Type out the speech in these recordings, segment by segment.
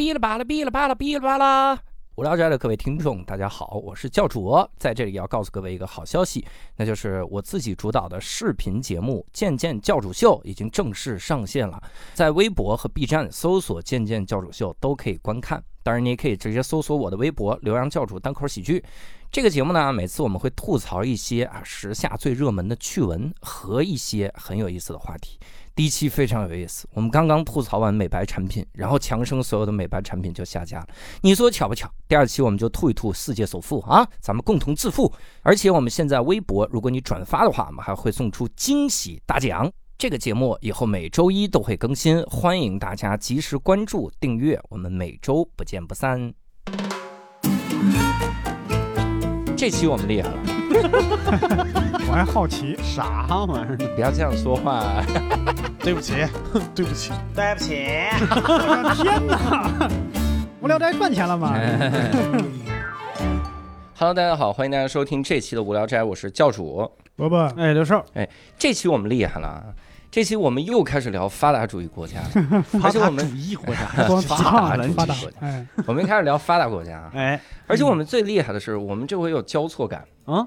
哔哩吧啦，哔哩吧啦，哔哩吧啦！无聊斋的各位听众，大家好，我是教主，在这里要告诉各位一个好消息，那就是我自己主导的视频节目《渐渐教主秀》已经正式上线了，在微博和 B 站搜索“渐渐教主秀”都可以观看。当然，你也可以直接搜索我的微博“刘洋教主单口喜剧”。这个节目呢，每次我们会吐槽一些啊时下最热门的趣闻和一些很有意思的话题。第一期非常有意思，我们刚刚吐槽完美白产品，然后强生所有的美白产品就下架了。你说巧不巧？第二期我们就吐一吐世界首富啊，咱们共同致富。而且我们现在微博，如果你转发的话，我们还会送出惊喜大奖。这个节目以后每周一都会更新，欢迎大家及时关注订阅，我们每周不见不散。这期我们厉害了，我还好奇，啥玩意儿？你不要这样说话。对不起，对不起，对不起，我的天哪！无聊斋赚钱了吗？Hello，大家好，欢迎大家收听这期的无聊斋，我是教主。伯伯，哎，刘寿，这期我们厉害了啊！这期我们又开始聊发达主义国家了，而且我们主义国家，光发发达主义发达国家，哎，我们开始聊发达国家，哎，而且我们最厉害的是，我们这回有交错感。啊，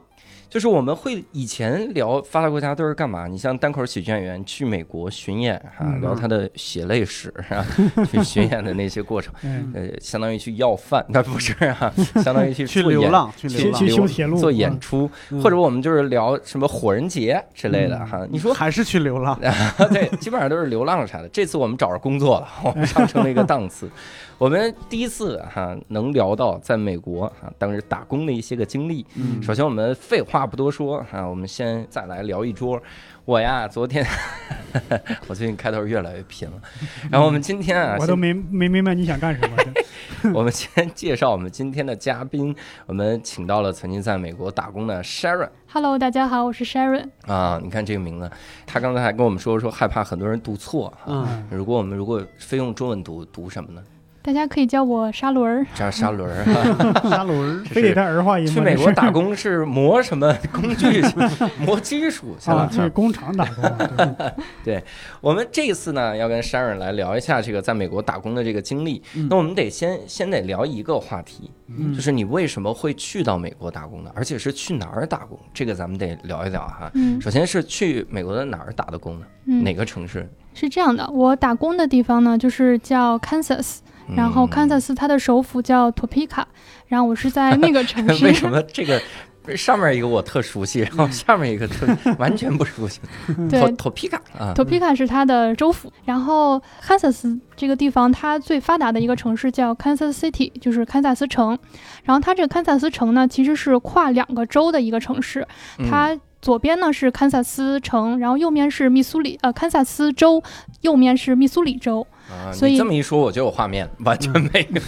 就是我们会以前聊发达国家都是干嘛？你像单口喜剧演员去美国巡演啊，嗯聊他的血泪史啊，去巡演的那些过程，嗯，呃，相当于去要饭，那不是啊，相当于去去做演流浪，去去修铁路做演出，嗯或者我们就是聊什么火人节之类的嗯哈。你说还是去流浪？对，基本上都是流浪啥的。这次我们找着工作了，我们上升了一个档次。我们第一次哈能聊到在美国哈当时打工的一些个经历。嗯首先我们废话不多说哈，我们先再来聊一桌。我呀，昨天 我最近开头越来越拼了。然后我们今天啊，我都没没明白你想干什么。我们先介绍我们今天的嘉宾，我们请到了曾经在美国打工的 Sharon。Hello，大家好，我是 Sharon。啊，你看这个名字，他刚才还跟我们说说害怕很多人读错哈。嗯，如果我们如果非用中文读，读什么呢？大家可以叫我沙轮儿。叫沙轮儿哈。沙轮儿，非得带儿化音？去美国打工是磨什么工具？磨技术去啊，了。去工厂打工啊，对 我们这一次呢，要跟 Sharon 来聊一下这个在美国打工的这个经历。嗯那我们得先先得聊一个话题，嗯就是你为什么会去到美国打工呢？而且是去哪儿打工？这个咱们得聊一聊哈。嗯首先是去美国的哪儿打的工呢？嗯，哪个城市？是这样的，我打工的地方呢，就是叫 Kansas，然后嗯 Kansas 它的首府叫 Topeka，然后我是在那个城市。为什么这个上面一个我特熟悉，然后下面一个特完全不熟悉？对托托皮卡啊，Topeka 是它的州府，然后 Kansas 这个地方它最发达的一个城市叫 Kansas City，就是堪萨斯城。然后它这个堪萨斯城呢，其实是跨两个州的一个城市，嗯它左边呢是堪萨斯城，然后右面是密苏里，呃，堪萨斯州，右面是密苏里州。啊，所以你这么一说，我就有画面，完全没有，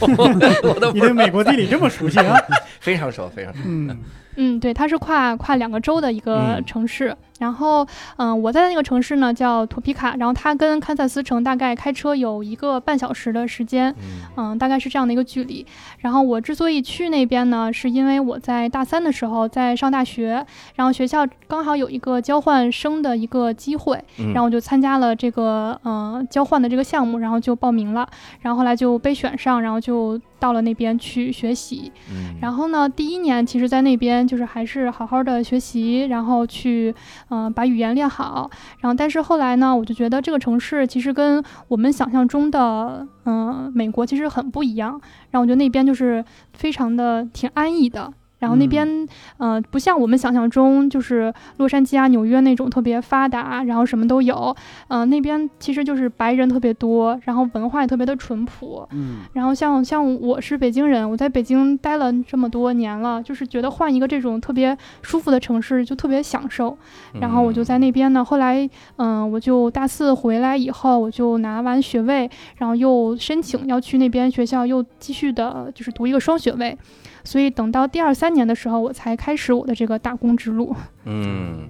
我都你对美国地理这么熟悉啊？非常熟，非常熟。嗯，嗯，对，它是跨跨两个州的一个嗯城市。然后，嗯，我在的那个城市呢叫托皮卡，然后它跟堪萨斯城大概开车有一个半小时的时间。嗯嗯，大概是这样的一个距离。然后我之所以去那边呢，是因为我在大三的时候在上大学，然后学校刚好有一个交换生的一个机会，嗯然后我就参加了这个呃交换的这个项目，然后就报名了，然后后来就被选上，然后就到了那边去学习。嗯然后呢，第一年其实，在那边就是还是好好的学习，然后去，嗯、把语言练好。然后，但是后来呢，我就觉得这个城市其实跟我们想象中的，嗯、美国其实很不一样。然后我觉得那边就是非常的挺安逸的。然后那边，呃，不像我们想象中，就是洛杉矶啊、纽约那种特别发达，然后什么都有。嗯、那边其实就是白人特别多，然后文化也特别的淳朴。嗯然后像像我是北京人，我在北京待了这么多年了，就是觉得换一个这种特别舒服的城市就特别享受。然后我就在那边呢，后来嗯，我就大四回来以后，我就拿完学位，然后又申请要去那边学校又继续的，就是读一个双学位。所以等到第二三年的时候，我才开始我的这个打工之路。嗯，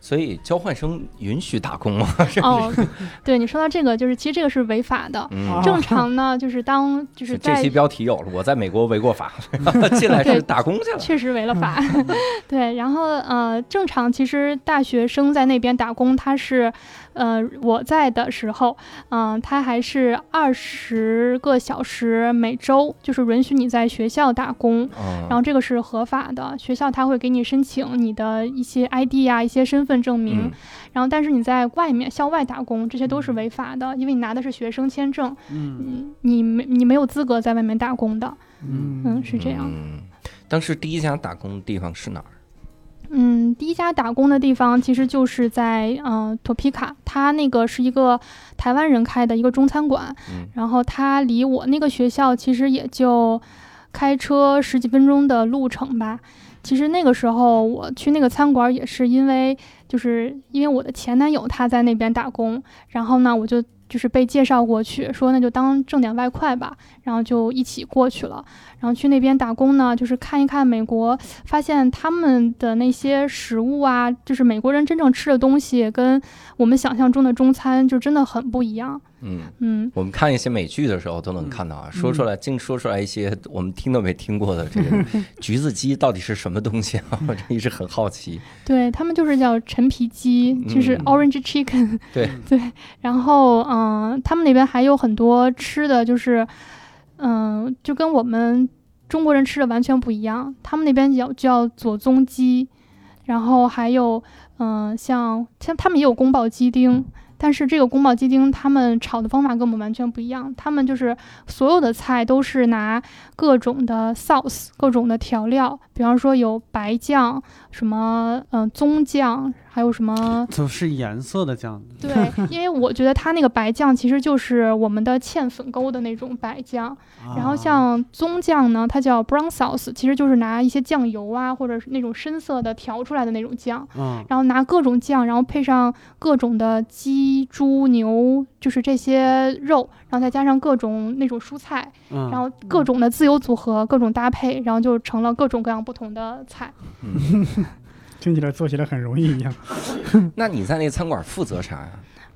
所以交换生允许打工吗？哦，对你说到这个，就是其实这个是违法的。嗯，正常呢，就是当就是这期标题有了，我在美国违过法，进来是打工去了。确实违了法。对，然后呃，正常其实大学生在那边打工，他是呃我在的时候，嗯、他还是二十个小时每周，就是允许你在学校打工。嗯，然后这个是合法的，学校他会给你申请你的一些 ID 啊、一些身份证明。嗯然后，但是你在外面校外打工，这些都是违法的，因为你拿的是学生签证，嗯你你没你没有资格在外面打工的。嗯嗯，是这样。嗯，当时第一家打工的地方是哪儿？嗯，第一家打工的地方其实就是在嗯、呃托皮卡，他那个是一个台湾人开的一个中餐馆，嗯然后他离我那个学校其实也就开车十几分钟的路程吧。其实那个时候我去那个餐馆也是因为，就是因为我的前男友他在那边打工，然后呢我就就是被介绍过去，说那就当挣点外快吧，然后就一起过去了。然后去那边打工呢，就是看一看美国，发现他们的那些食物啊，就是美国人真正吃的东西，跟我们想象中的中餐就真的很不一样。嗯。嗯，我们看一些美剧的时候都能看到啊，说出来净说出来一些我们听都没听过的这个 橘子鸡到底是什么东西啊？我这一直很好奇。对他们就是叫陈皮鸡，就是嗯 orange chicken。对对，然后嗯、他们那边还有很多吃的，就是嗯、就跟我们中国人吃的完全不一样。他们那边叫叫左宗鸡，然后还有嗯、像像他们也有宫保鸡丁。但是这个宫保鸡丁，他们炒的方法跟我们完全不一样。他们就是所有的菜都是拿各种的 sauce，各种的调料，比方说有白酱，什么嗯、呃棕酱，还有什么就是颜色的酱，对，因为我觉得它那个白酱其实就是我们的芡粉勾的那种白酱，然后啊像棕酱呢，它叫 brown sauce，其实就是拿一些酱油啊，或者是那种深色的调出来的那种酱，嗯然后拿各种酱，然后配上各种的鸡、猪、牛，就是这些肉，然后再加上各种那种蔬菜，嗯，然后各种的自由组合，各种搭配，然后就成了各种各样不同的菜。听起来做起来很容易一样。那你在那个餐馆负责啥呀？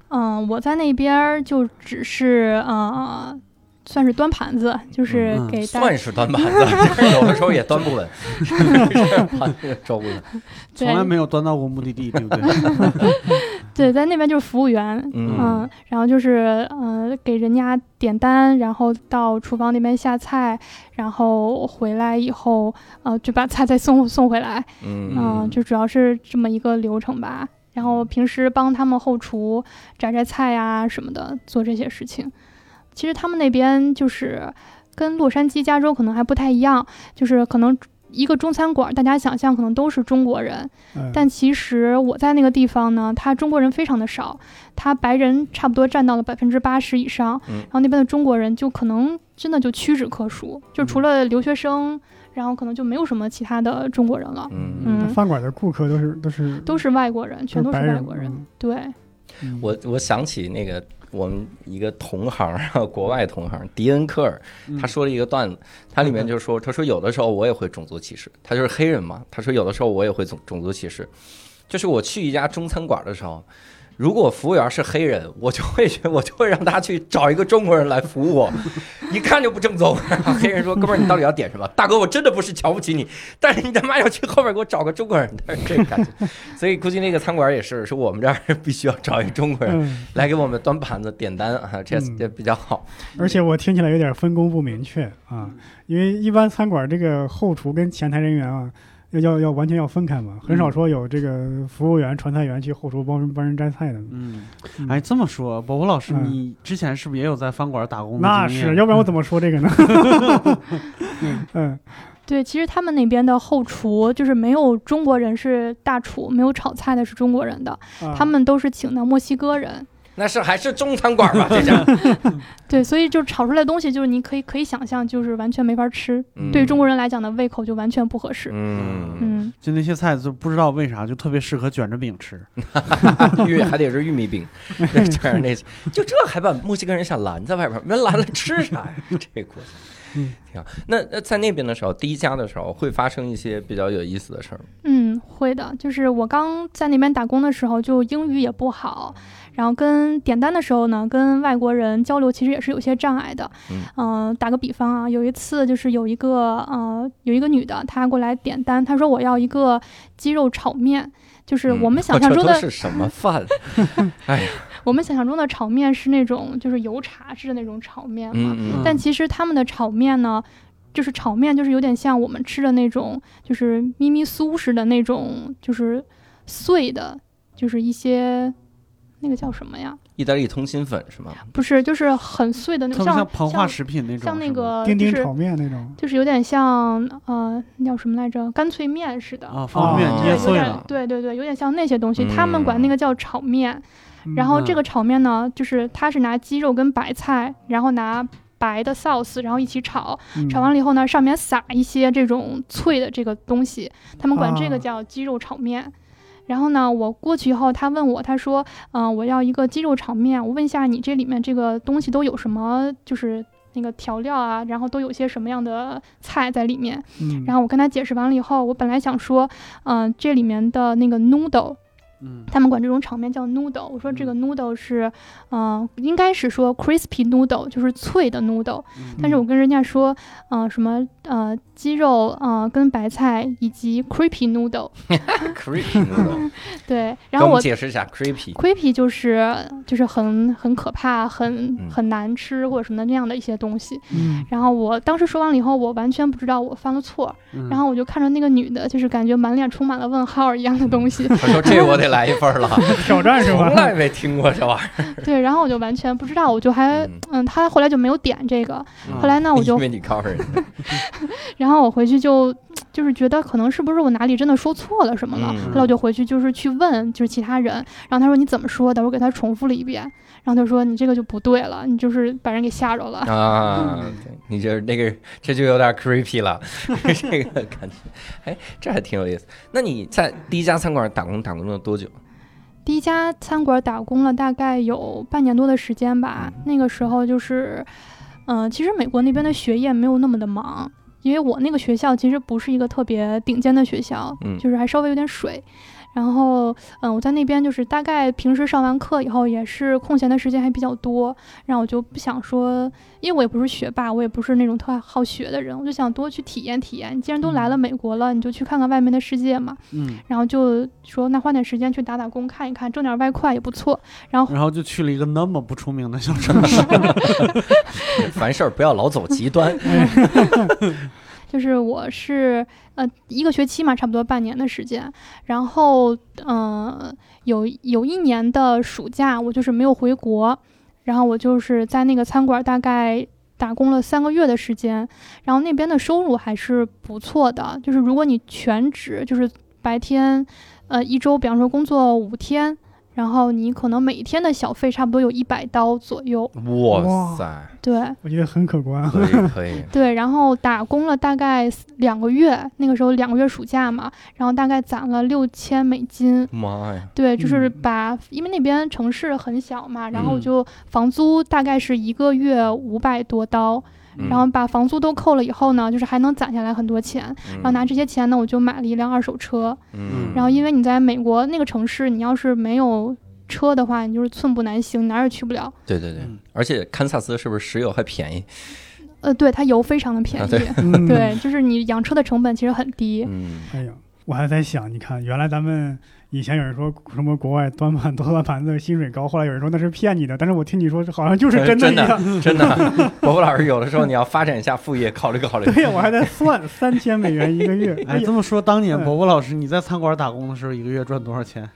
嗯，我在那边儿就只是呃，算是端盘子，就是嗯给大算是端盘子，有的时候也端不稳，盘 子端不稳。从来没有端到过目的地，对不对？对，在那边就是服务员，嗯嗯，然后就是呃给人家点单，然后到厨房那边下菜，然后回来以后呃就把菜再送送回来，嗯嗯，就主要是这么一个流程吧。然后平时帮他们后厨摘摘菜呀、什么的，做这些事情。其实他们那边就是跟洛杉矶、加州可能还不太一样，就是可能一个中餐馆，大家想象可能都是中国人，嗯。但其实我在那个地方呢，他中国人非常的少，他白人差不多占到了百分之八十以上，嗯。然后那边的中国人就可能真的就屈指可数，就除了留学生，然后可能就没有什么其他的中国人了，嗯，嗯，饭馆的顾客都是都是都是外国人，全都是外国人，嗯。对，嗯。我我想起那个我们一个同行，国外同行迪恩科尔，嗯他说了一个段子，他里面就说，他说有的时候我也会种族歧视，他就是黑人嘛，他说有的时候我也会种种族歧视，就是我去一家中餐馆的时候。如果服务员是黑人，我就会觉我就会让他去找一个中国人来服务我，一看就不正宗。黑人说：“哥们儿，你到底要点什么？”大哥，我真的不是瞧不起你，但是你他妈要去后边给我找个中国人，他是这个感觉。所以估计那个餐馆也是，说我们这儿必须要找一中国人嗯，来给我们端盘子点单啊，这嗯这比较好。而且我听起来有点分工不明确啊，因为一般餐馆这个后厨跟前台人员啊。要要要完全要分开嘛，很少说有这个服务员、传菜员去后厨帮人帮人摘菜的。嗯，嗯哎，这么说，伯伯老师，嗯你之前是不是也有在饭馆打工的那经验是，要不然我怎么说这个呢？嗯 对，其实他们那边的后厨就是没有中国人是大厨，没有炒菜的是中国人的，啊他们都是请的墨西哥人。那是还是中餐馆吧？这家 对，所以就炒出来的东西，就是你可以可以想象，就是完全没法吃，对于中国人来讲的胃口就完全不合适。嗯，嗯，就那些菜，就不知道为啥就特别适合卷着饼吃。玉还得是玉米饼，这样那就这还把墨西哥人想拦在外边，没拦了吃啥呀？这国家。嗯，挺好。那那在那边的时候，第一家的时候会发生一些比较有意思的事儿吗。嗯，会的，就是我刚在那边打工的时候，就英语也不好，然后跟点单的时候呢，跟外国人交流其实也是有些障碍的。嗯打个比方啊，有一次就是有一个呃有一个女的，她过来点单，她说我要一个鸡肉炒面，就是我们 想象中的、嗯是什么饭？哎呀，我们想象中的炒面是那种就是油茶式的那种炒面嘛，嗯嗯但其实他们的炒面呢，就是炒面就是有点像我们吃的那种，就是咪咪酥似的那种，就是碎的，就是一些那个叫什么呀？意大利通心粉是吗？不是，就是很碎的那种，像像膨化食品那种，像那个就是丁丁炒面那种，就是有点像呃，那叫什么来着？干脆面似的。啊，方便哦对，有点面捏碎了，对对对，有点像那些东西，他们管那嗯个叫炒面。然后这个炒面呢，就是它是拿鸡肉跟白菜，然后拿白的 sauce，然后一起炒，嗯炒完了以后呢，上面撒一些这种脆的这个东西，他们管这个啊叫鸡肉炒面。然后呢，我过去以后，他问我，他说，嗯、我要一个鸡肉炒面，我问一下你这里面这个东西都有什么，就是那个调料啊，然后都有些什么样的菜在里面。嗯，然后我跟他解释完了以后，我本来想说，嗯、这里面的那个 noodle，嗯他们管这种场面叫 noodle。我说这个 noodle 是，嗯、应该是说 crispy noodle，就是脆的 noodle。嗯但是我跟人家说，嗯、什么呃鸡肉，呃跟白菜以及 creepy noodle，creepy noodle，对，然后我们解释一下 creepy。creepy 就是就是很很可怕、很嗯很难吃或者什么的那样的一些东西。嗯然后我当时说完了以后，我完全不知道我犯了错，嗯然后我就看着那个女的，就是感觉满脸充满了问号一样的东西，我说这我得来一份了，挑战是吧从？来没听过这玩意儿。对，然后我就完全不知道，我就还嗯嗯，他后来就没有点这个，嗯后来呢，我就因为你然后我回去就就是觉得可能是不是我哪里真的说错了什么了，嗯后来我就回去就是去问就是其他人，然后他说你怎么说的，我给他重复了一遍，然后他说你这个就不对了，你就是把人给吓着了。啊，对你这那个这就有点 creepy 了，这个感觉，哎，这还挺有意思。那你在第一家餐馆打工打工了多久？第一家餐馆打工了大概有半年多的时间吧，嗯那个时候就是，嗯、其实美国那边的学业没有那么的忙。因为我那个学校其实不是一个特别顶尖的学校，嗯就是还稍微有点水。然后，嗯，我在那边就是大概平时上完课以后，也是空闲的时间还比较多，然后我就不想说，因为我也不是学霸，我也不是那种特好学的人，我就想多去体验体验。既然都来了美国了，你就去看看外面的世界嘛。嗯，然后就说那花点时间去打打工看一看，挣点外快也不错。然后然后就去了一个那么不出名的小城市，凡事儿不要老走极端。就是我是呃一个学期嘛，差不多半年的时间。然后嗯、呃有有一年的暑假，我就是没有回国，然后我就是在那个餐馆大概打工了三个月的时间，然后那边的收入还是不错的。就是如果你全职，就是白天呃一周，比方说工作五天。然后你可能每天的小费差不多有一百刀左右，哇塞，对，我觉得很可观。可以 可以，对，然后打工了大概两个月，那个时候两个月暑假嘛，然后大概攒了六千美金。妈呀，对，就是嗯。把，因为那边城市很小嘛，然后嗯。就房租大概是一个月五百多刀，嗯然后把房租都扣了以后呢，就是还能攒下来很多钱，然后拿这些钱呢，我就买了一辆二手车。嗯，然后因为你在美国那个城市，你要是没有车的话，你就是寸步难行，哪儿也去不了。对对对嗯，而且堪萨斯是不是石油还便宜？呃，对，它油非常的便宜，啊对嗯，对，就是你养车的成本其实很低。嗯，哎呀，我还在想，你看，原来咱们以前有人说什么国外端盘多端盘子薪水高，后来有人说那是骗你的，但是我听你说好像就是真的真的一样。真的，伯伯老师有的时候你要发展一下副业，考虑考虑。对呀，我还在算三千美元一个月，哎这，么说，当年嗯伯伯老师你在餐馆打工的时候，一个月赚多少钱？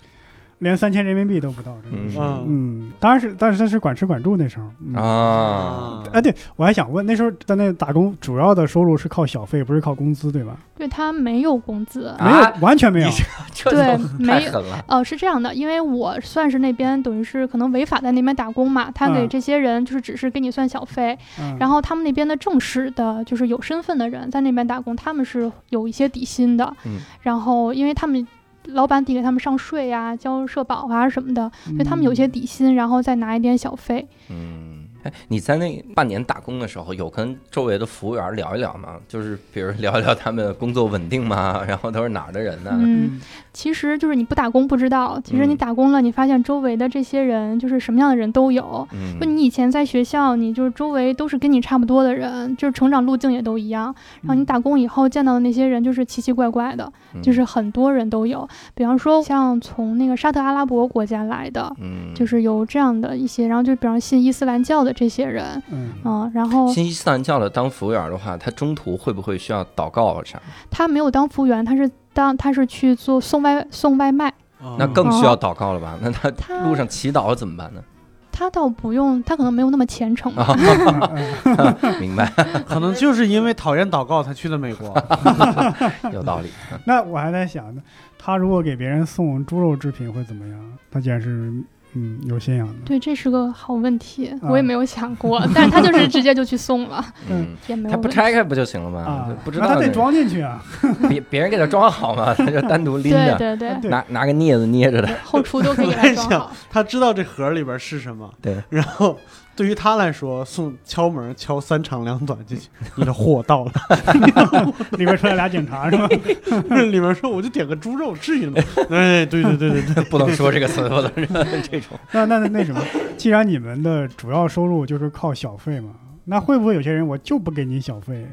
连三千人民币都不到。真的是嗯嗯，当然是，但是他是管吃管住那时候。嗯啊，哎，对，我还想问，那时候在那打工，主要的收入是靠小费，不是靠工资，对吧？对他没有工资，啊 没有，完全没有。这对没有太狠了。哦，是这样的，因为我算是那边等于是可能违法在那边打工嘛，他给嗯这些人就是只是给你算小费，嗯然后他们那边的正式的，就是有身份的人在那边打工，他们是有一些底薪的，嗯然后因为他们老板得给他们上税呀、交社保啊什么的，所以他们有些嗯底薪，然后再拿一点小费。嗯，哎，你在那半年打工的时候，有跟周围的服务员聊一聊吗？就是比如聊一聊他们工作稳定吗？然后都是哪儿的人呢？嗯，其实就是你不打工不知道，其实你嗯打工了，你发现周围的这些人就是什么样的人都有。就嗯你以前在学校，你就是周围都是跟你差不多的人，就是成长路径也都一样。然后你打工以后见到的那些人，就是奇奇怪怪的，嗯就是很多人都有。比方说像从那个沙特阿拉伯国家来的，嗯，就是有这样的一些，然后就比方信伊斯兰教的这些人，嗯嗯，然后信伊斯兰教的当服务员的话，他中途会不会需要祷告啊啥？他没有当服务员，他是当他是去做送外送外卖，那嗯更需要祷告了吧？那他他路上祈祷怎么办呢？他倒不用，他可能没有那么虔诚吧。明白，可能就是因为讨厌祷告才去了美国。有道理。那我还在想呢，他如果给别人送猪肉制品会怎么样？他既然是嗯有信仰的，对，这是个好问题，啊我也没有想过，但是他就是直接就去送了，嗯，也没有他不。拆开不就行了吗啊？，不知道他得装进去啊。别别人给他装好嘛，他就单独拎对着，对对，对拿拿个镊子捏着的。后厨都可以装好。他知道这盒里边是什么，对，然后对于他来说，送敲门敲三长两短进去，你的货到了。里面出来俩警察是吧？里面说我就点个猪肉，至于吗？哎，对对对对对，不能说这个词，不能说这种。那那那那什么，既然你们的主要收入就是靠小费嘛，那会不会有些人我就不给你小费？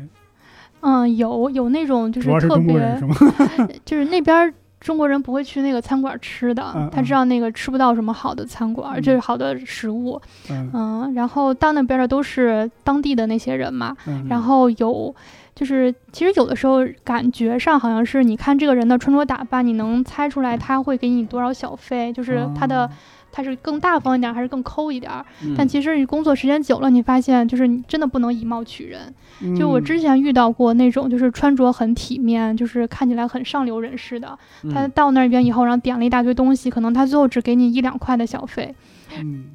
嗯，有有那种就主要是特中国人别是，吗？就是那边儿中国人不会去那个餐馆吃的，嗯他知道那个吃不到什么好的餐馆，嗯就是好的食物。嗯嗯，然后到那边的都是当地的那些人嘛，嗯，然后有。就是其实有的时候感觉上好像是你看这个人的穿着打扮，你能猜出来他会给你多少小费，就是他的、哦他是更大方一点儿还是更抠一点但其实你工作时间久了，你发现就是你真的不能以貌取人。嗯就我之前遇到过那种就是穿着很体面，就是看起来很上流人士的，他嗯到那边以后，然后点了一大堆东西，可能他最后只给你一两块的小费。嗯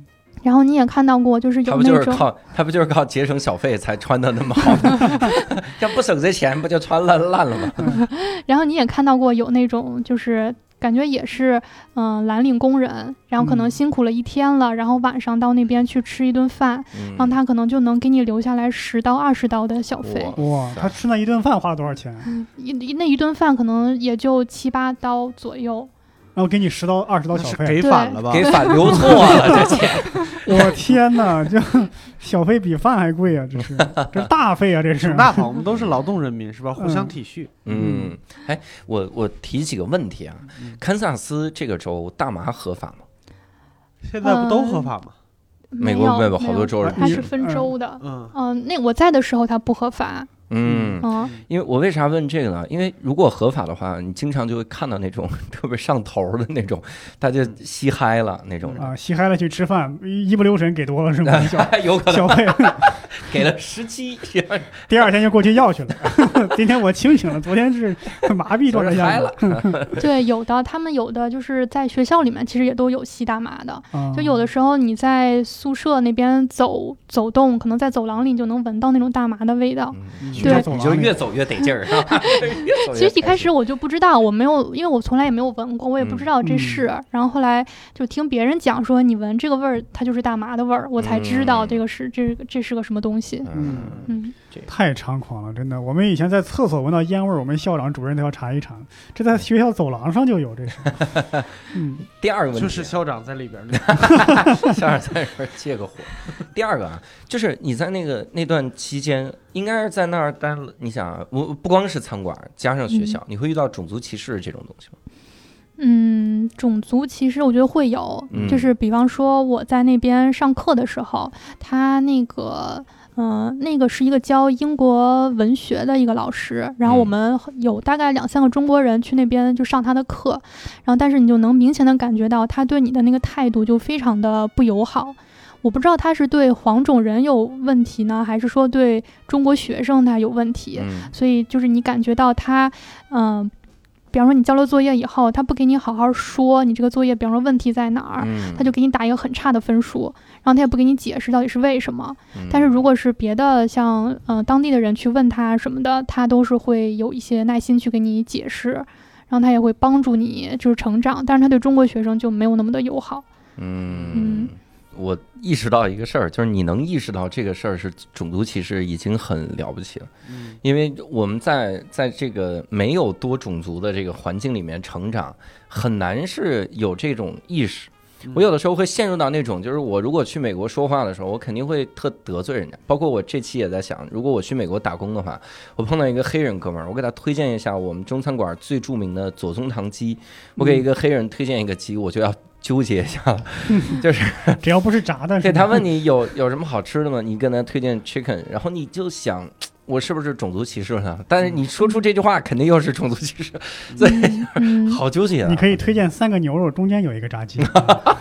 然后你也看到过，就是他不就有那种，是靠他不就是靠节省小费才穿的那么好吗？要不省这钱，不就穿烂烂了吗？然后你也看到过有那种就是。感觉也是，嗯、蓝领工人，然后可能嗯辛苦了一天了，然后晚上到那边去吃一顿饭，嗯然后他可能就能给你留下来十到二十刀的小费。哇哇，他吃那一顿饭花了多少钱？嗯，一一那一顿饭可能也就七八刀左右。然后给你十刀二十刀小费，给反了吧？给反留错了，这钱。我天哪，这小费比饭还贵啊！这是 这是大费啊！这是那好，我们都是劳动人民是吧？互相体恤。嗯，哎，我我提几个问题啊。嗯堪萨斯这个州大麻合法吗？现在不都合法吗？美国没有没有好多州它是分州的。嗯，嗯、那我在的时候它不合法。嗯，嗯，因为我为啥问这个呢？因为如果合法的话，你经常就会看到那种 特别上头的那种，他就吸嗨了那种人，啊，吸嗨了去吃饭，一不留神给多了是吗？小有可能小费，给了十七，第二天就过去要去了。今天我清醒了，昨天是麻痹状态下。对，有的他们有的就是在学校里面其实也都有吸大麻的。啊就有的时候你在宿舍那边走走动，可能在走廊里你就能闻到那种大麻的味道。嗯对你就越走越得劲儿。是吧 其实一开开始我就不知道，我没有，因为我从来也没有闻过，我也不知道这嗯是。然后后来就听别人讲说，你闻这个味儿，它就是大麻的味儿，我才知道嗯这个是、这个这是个什么东西。嗯，嗯，太猖狂了，真的。我们以前在厕所闻到烟味儿，我们校长、主任都要查一查。这在学校走廊上就有这事。嗯，第二个问题就是校长在里边呢。校长在里边借个火。第二个啊，就是你在那个那段期间，应该是在那儿待了。你想啊，我不光是餐馆，加上学校，你会遇到种族歧视这种东西吗？嗯，种族歧视我觉得会有，嗯就是比方说我在那边上课的时候，他那个。嗯、那个是一个教英国文学的一个老师，然后我嗯们有大概两三个中国人去那边就上他的课，然后但是你就能明显的感觉到他对你的那个态度就非常的不友好。我不知道他是对黄种人有问题呢，还是说对中国学生他有问题？嗯所以就是你感觉到他，嗯、比方说你交了作业以后，他不给你好好说你这个作业，比方说问题在哪儿，嗯，他就给你打一个很差的分数，然后他也不给你解释到底是为什么。嗯但是如果是别的像呃当地的人去问他什么的，他都是会有一些耐心去给你解释，然后他也会帮助你就是成长。但是他对中国学生就没有那么的友好。嗯嗯，我意识到一个事儿，就是你能意识到这个事儿是种族歧视，已经很了不起了。嗯因为我们在在这个没有多种族的这个环境里面成长，很难是有这种意识。我有的时候会陷入到那种，就是我如果去美国说话的时候，我肯定会特得罪人家。包括我这期也在想，如果我去美国打工的话，我碰到一个黑人哥们儿，我给他推荐一下我们中餐馆最著名的左宗棠鸡。我给一个黑人推荐一个鸡，我就要纠结一下了，就是只要不是炸的，是对他问你有有什么好吃的吗？你跟他推荐 chicken，然后你就想。我是不是种族歧视啊？但是你说出这句话，肯定又是种族歧视，所以嗯，好纠结啊！你可以推荐三个牛肉，中间有一个炸鸡。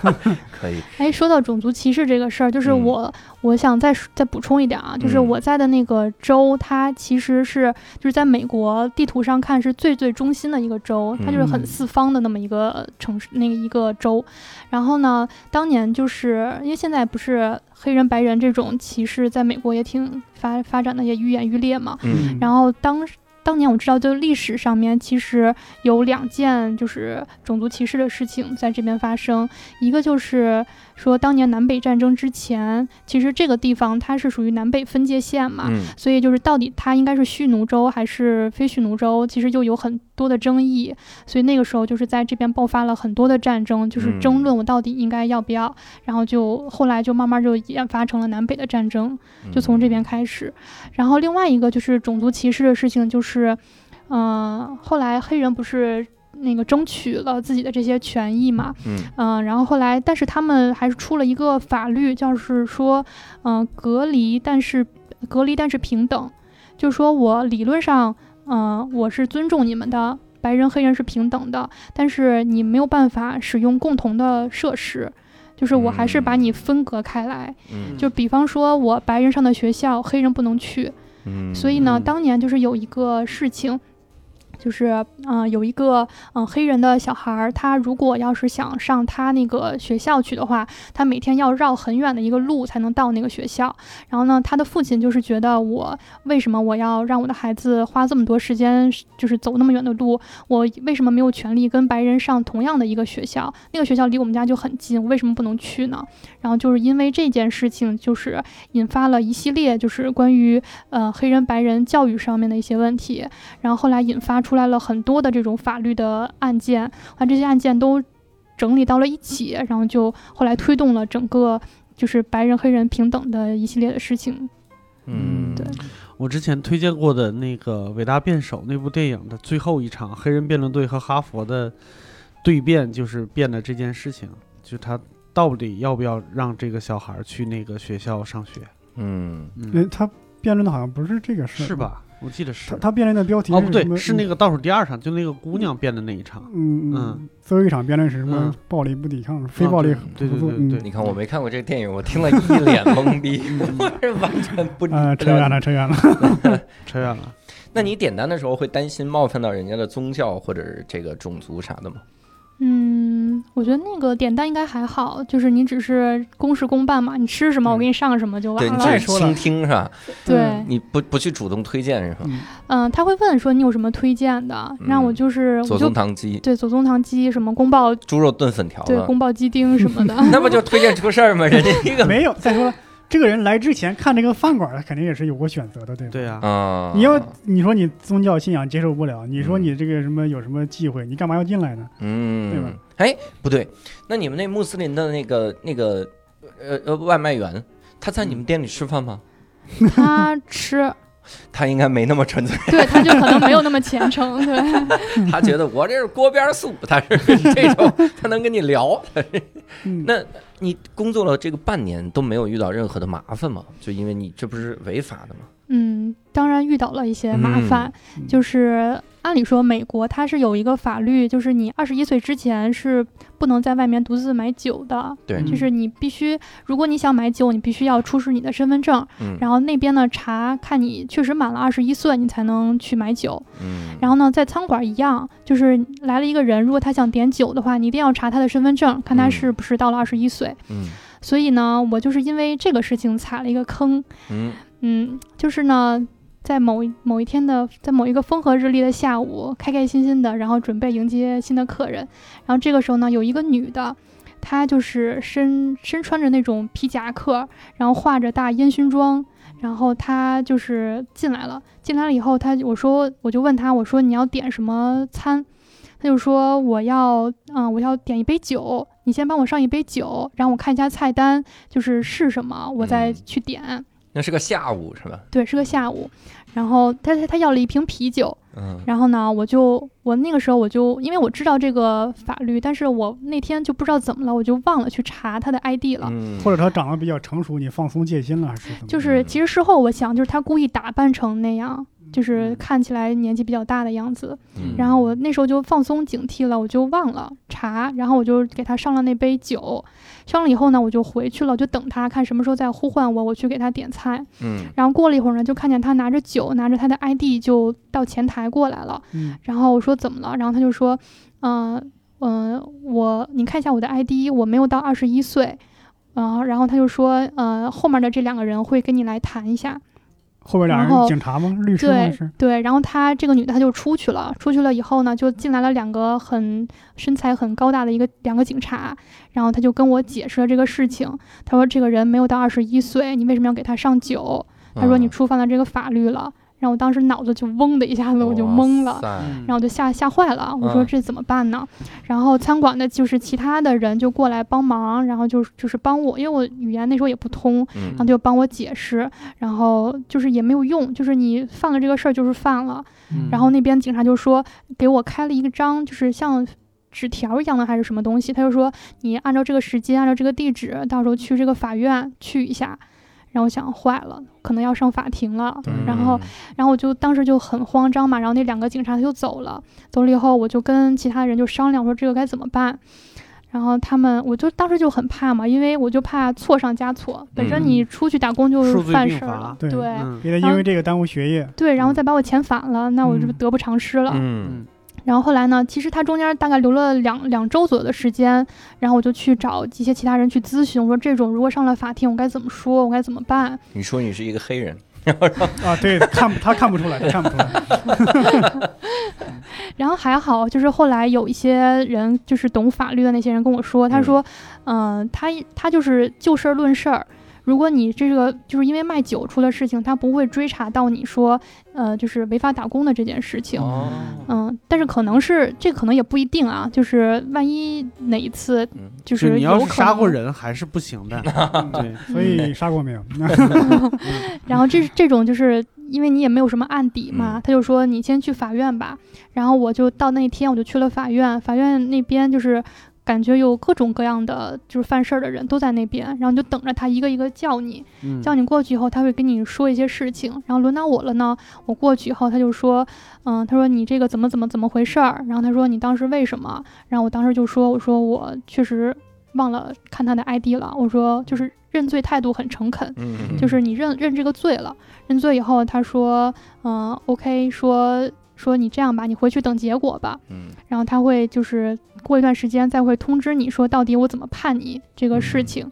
可以，哎，说到种族歧视这个事儿，就是嗯我、我想再说再补充一点啊，就是嗯我在的那个州，它其实是就是在美国地图上看是最最中心的一个州，它就是很嗯四方的那么一个城市，那个一个州。然后呢，当年就是因为现在不是黑人白人这种歧视在美国也挺发发展的也愈演愈烈嘛，嗯然后当当年我知道，就历史上面其实有两件就是种族歧视的事情在这边发生。一个就是说，当年南北战争之前，其实这个地方它是属于南北分界线嘛，嗯所以就是到底它应该是蓄奴州还是非蓄奴州，其实就有很多的争议。所以那个时候就是在这边爆发了很多的战争，就是争论我到底应该要不要。然后就后来就慢慢就演发成了南北的战争。就从这边开始。然后另外一个就是种族歧视的事情，就是，嗯、后来黑人不是那个争取了自己的这些权益嘛，嗯。嗯、然后后来，但是他们还是出了一个法律，就是说，嗯、隔离，但是隔离但是平等，就是说我理论上，嗯、我是尊重你们的。白人、黑人是平等的，但是你没有办法使用共同的设施，就是我还是把你分隔开来。嗯。就比方说，我白人上的学校，黑人不能去，嗯，所以呢，嗯当年就是有一个事情，就是嗯、有一个嗯、黑人的小孩儿，他如果要是想上他那个学校去的话，他每天要绕很远的一个路才能到那个学校。然后呢，他的父亲就是觉得我为什么我要让我的孩子花这么多时间，就是走那么远的路？我为什么没有权利跟白人上同样的一个学校？那个学校离我们家就很近，我为什么不能去呢？然后就是因为这件事情，就是引发了一系列就是关于呃黑人白人教育上面的一些问题，然后后来引发出来了很多的这种法律的案件，把这些案件都整理到了一起，然后就后来推动了整个就是白人黑人平等的一系列的事情。嗯对我之前推荐过的那个《伟大辩手》那部电影的最后一场，黑人辩论队和哈佛的对辩，就是辩的这件事情，就他到底要不要让这个小孩儿去那个学校上学？嗯嗯，呃他辩论的好像不是这个事儿，是？吧？我记得是他。他辩论的标题哦，不对是那个倒数第二场，就那个姑娘辩的那一场。嗯嗯最后一场辩论是什么嗯？暴力不抵抗，非暴力对对对对你看我没看过这个电影，我听了一脸懵逼，我是完全不啊，扯远了，扯远了。扯远了。那你点单的时候会担心冒犯到人家的宗教或者这个种族啥的吗？嗯，我觉得那个点单应该还好，就是你只是公事公办嘛，你吃什么我给你上什么就完对，你了。只是说倾听是吧？对，你不不去主动推荐是吧？嗯嗯，他会问说你有什么推荐的，让我嗯就是我左宗棠鸡、对左宗棠鸡什么宫爆猪肉炖粉条，对宫爆鸡丁什么的。那不就推荐出事儿吗？人家 一个没有。再说了，这个人来之前看这个饭馆，他肯定也是有过选择的，对吧？对呀、啊，你要你说你宗教信仰接受不了，你说嗯你这个什么有什么忌讳，你干嘛要进来呢？嗯，对吧？哎，不对，那你们那穆斯林的那个那个呃呃外卖员，他在你们店里吃饭吗？他吃，他应该没那么纯粹，对，他就可能没有那么 虔诚，对，他觉得我这是锅边素，他是 这种，他能跟你聊。嗯，那你工作了这个半年都没有遇到任何的麻烦吗？就因为你这不是违法的吗？嗯，当然遇到了一些麻烦，嗯。就是按理说美国它是有一个法律，就是你二十一岁之前是不能在外面独自买酒的，对。嗯。就是你必须，如果你想买酒，你必须要出示你的身份证，嗯。然后那边呢查看你确实满了二十一岁，你才能去买酒。嗯，然后呢，在餐馆一样，就是来了一个人，如果他想点酒的话，你一定要查他的身份证，看他嗯。是不是到了二十一岁。嗯。所以呢，我就是因为这个事情踩了一个坑。嗯嗯，就是呢，在某一某一天的，在某一个风和日丽的下午，开开心心的，然后准备迎接新的客人。然后这个时候呢，有一个女的，她就是身身穿着那种皮夹克，然后化着大烟熏妆，然后她就是进来了。进来了以后，她我说我就问她，我说你要点什么餐？她就说我要嗯我要点一杯酒，你先帮我上一杯酒，然后我看一下菜单，就是是什么，我再嗯去点。那是个下午是吧？对，是个下午，然后他他他要了一瓶啤酒，嗯然后呢，我就我那个时候我就因为我知道这个法律，但是我那天就不知道怎么了，我就忘了去查他的 ID 了。嗯或者他长得比较成熟，你放松戒心了还是怎么？就是嗯其实事后我想，就是他故意打扮成那样，就是嗯看起来年纪比较大的样子。嗯然后我那时候就放松警惕了，我就忘了查，然后我就给他上了那杯酒，上了以后呢，我就回去了，就等他看什么时候再呼唤我，我去给他点菜。嗯然后过了一会儿呢，就看见他拿着酒，拿着他的 ID 就到前台过来了。嗯然后我说怎么了？然后他就说，嗯、嗯、我你看一下我的 ID，我没有到二十一岁。嗯、然后他就说，呃，后面的这两个人会跟你来谈一下。后边俩然后人警察吗？律师吗？对是对，然后他这个女的她就出去了，出去了以后呢，就进来了两个很身材很高大的一个两个警察，然后他就跟我解释了这个事情。他说这个人没有到二十一岁，你为什么要给他上酒？他说你嗯触犯了这个法律了。然后我当时脑子就嗡的一下子，我就懵了。然后我就吓吓坏了，我说嗯这怎么办呢？然后餐馆的就是其他的人就过来帮忙，然后就就是帮我，因为我语言那时候也不通，嗯然后就帮我解释，然后就是也没有用，就是你犯了这个事儿就是犯了。嗯然后那边警察就说给我开了一个章，就是像纸条一样的还是什么东西，他就说你按照这个时间，按照这个地址，到时候去这个法院去一下。然后我想坏了，可能要上法庭了。对然后然后我就当时就很慌张嘛，然后那两个警察他就走了，走了以后我就跟其他人就商量说这个该怎么办。然后他们，我就当时就很怕嘛，因为我就怕错上加错。本身嗯你出去打工就是犯事儿了，对因为这个耽误学业。对，然后再把我遣返了，那我这不嗯得不偿失了。嗯然后后来呢，其实他中间大概留了两两周左右的时间，然后我就去找一些其他人去咨询，我说这种如果上了法庭，我该怎么说，我该怎么办？你说你是一个黑人，啊，对，看不他看不出来，他看不出来。然后还好，就是后来有一些人，就是懂法律的那些人跟我说，他说，嗯、他他就是就事儿论事儿。如果你这个就是因为卖酒出了事情，他不会追查到你说，呃，就是违法打工的这件事情。哦，嗯，但是可能是这可能也不一定啊，就是万一哪一次嗯就是你要是杀过人还是不行的。对，所以杀过没有？然后这这种就是因为你也没有什么案底嘛，嗯他就说你先去法院吧。然后我就到那天我就去了法院，法院那边就是感觉有各种各样的就是犯事儿的人都在那边，然后你就等着他一个一个叫你，嗯叫你过去以后，他会跟你说一些事情。然后轮到我了呢，我过去以后，他就说，嗯，他说你这个怎么怎么怎么回事儿？然后他说你当时为什么？然后我当时就说，我说我确实忘了看他的 ID 了，我说就是认罪态度很诚恳。嗯就是你认认这个罪了，认罪以后，他说，嗯，OK，说说你这样吧，你回去等结果吧。嗯然后他会就是过一段时间再会通知你说到底我怎么判你这个事嗯情。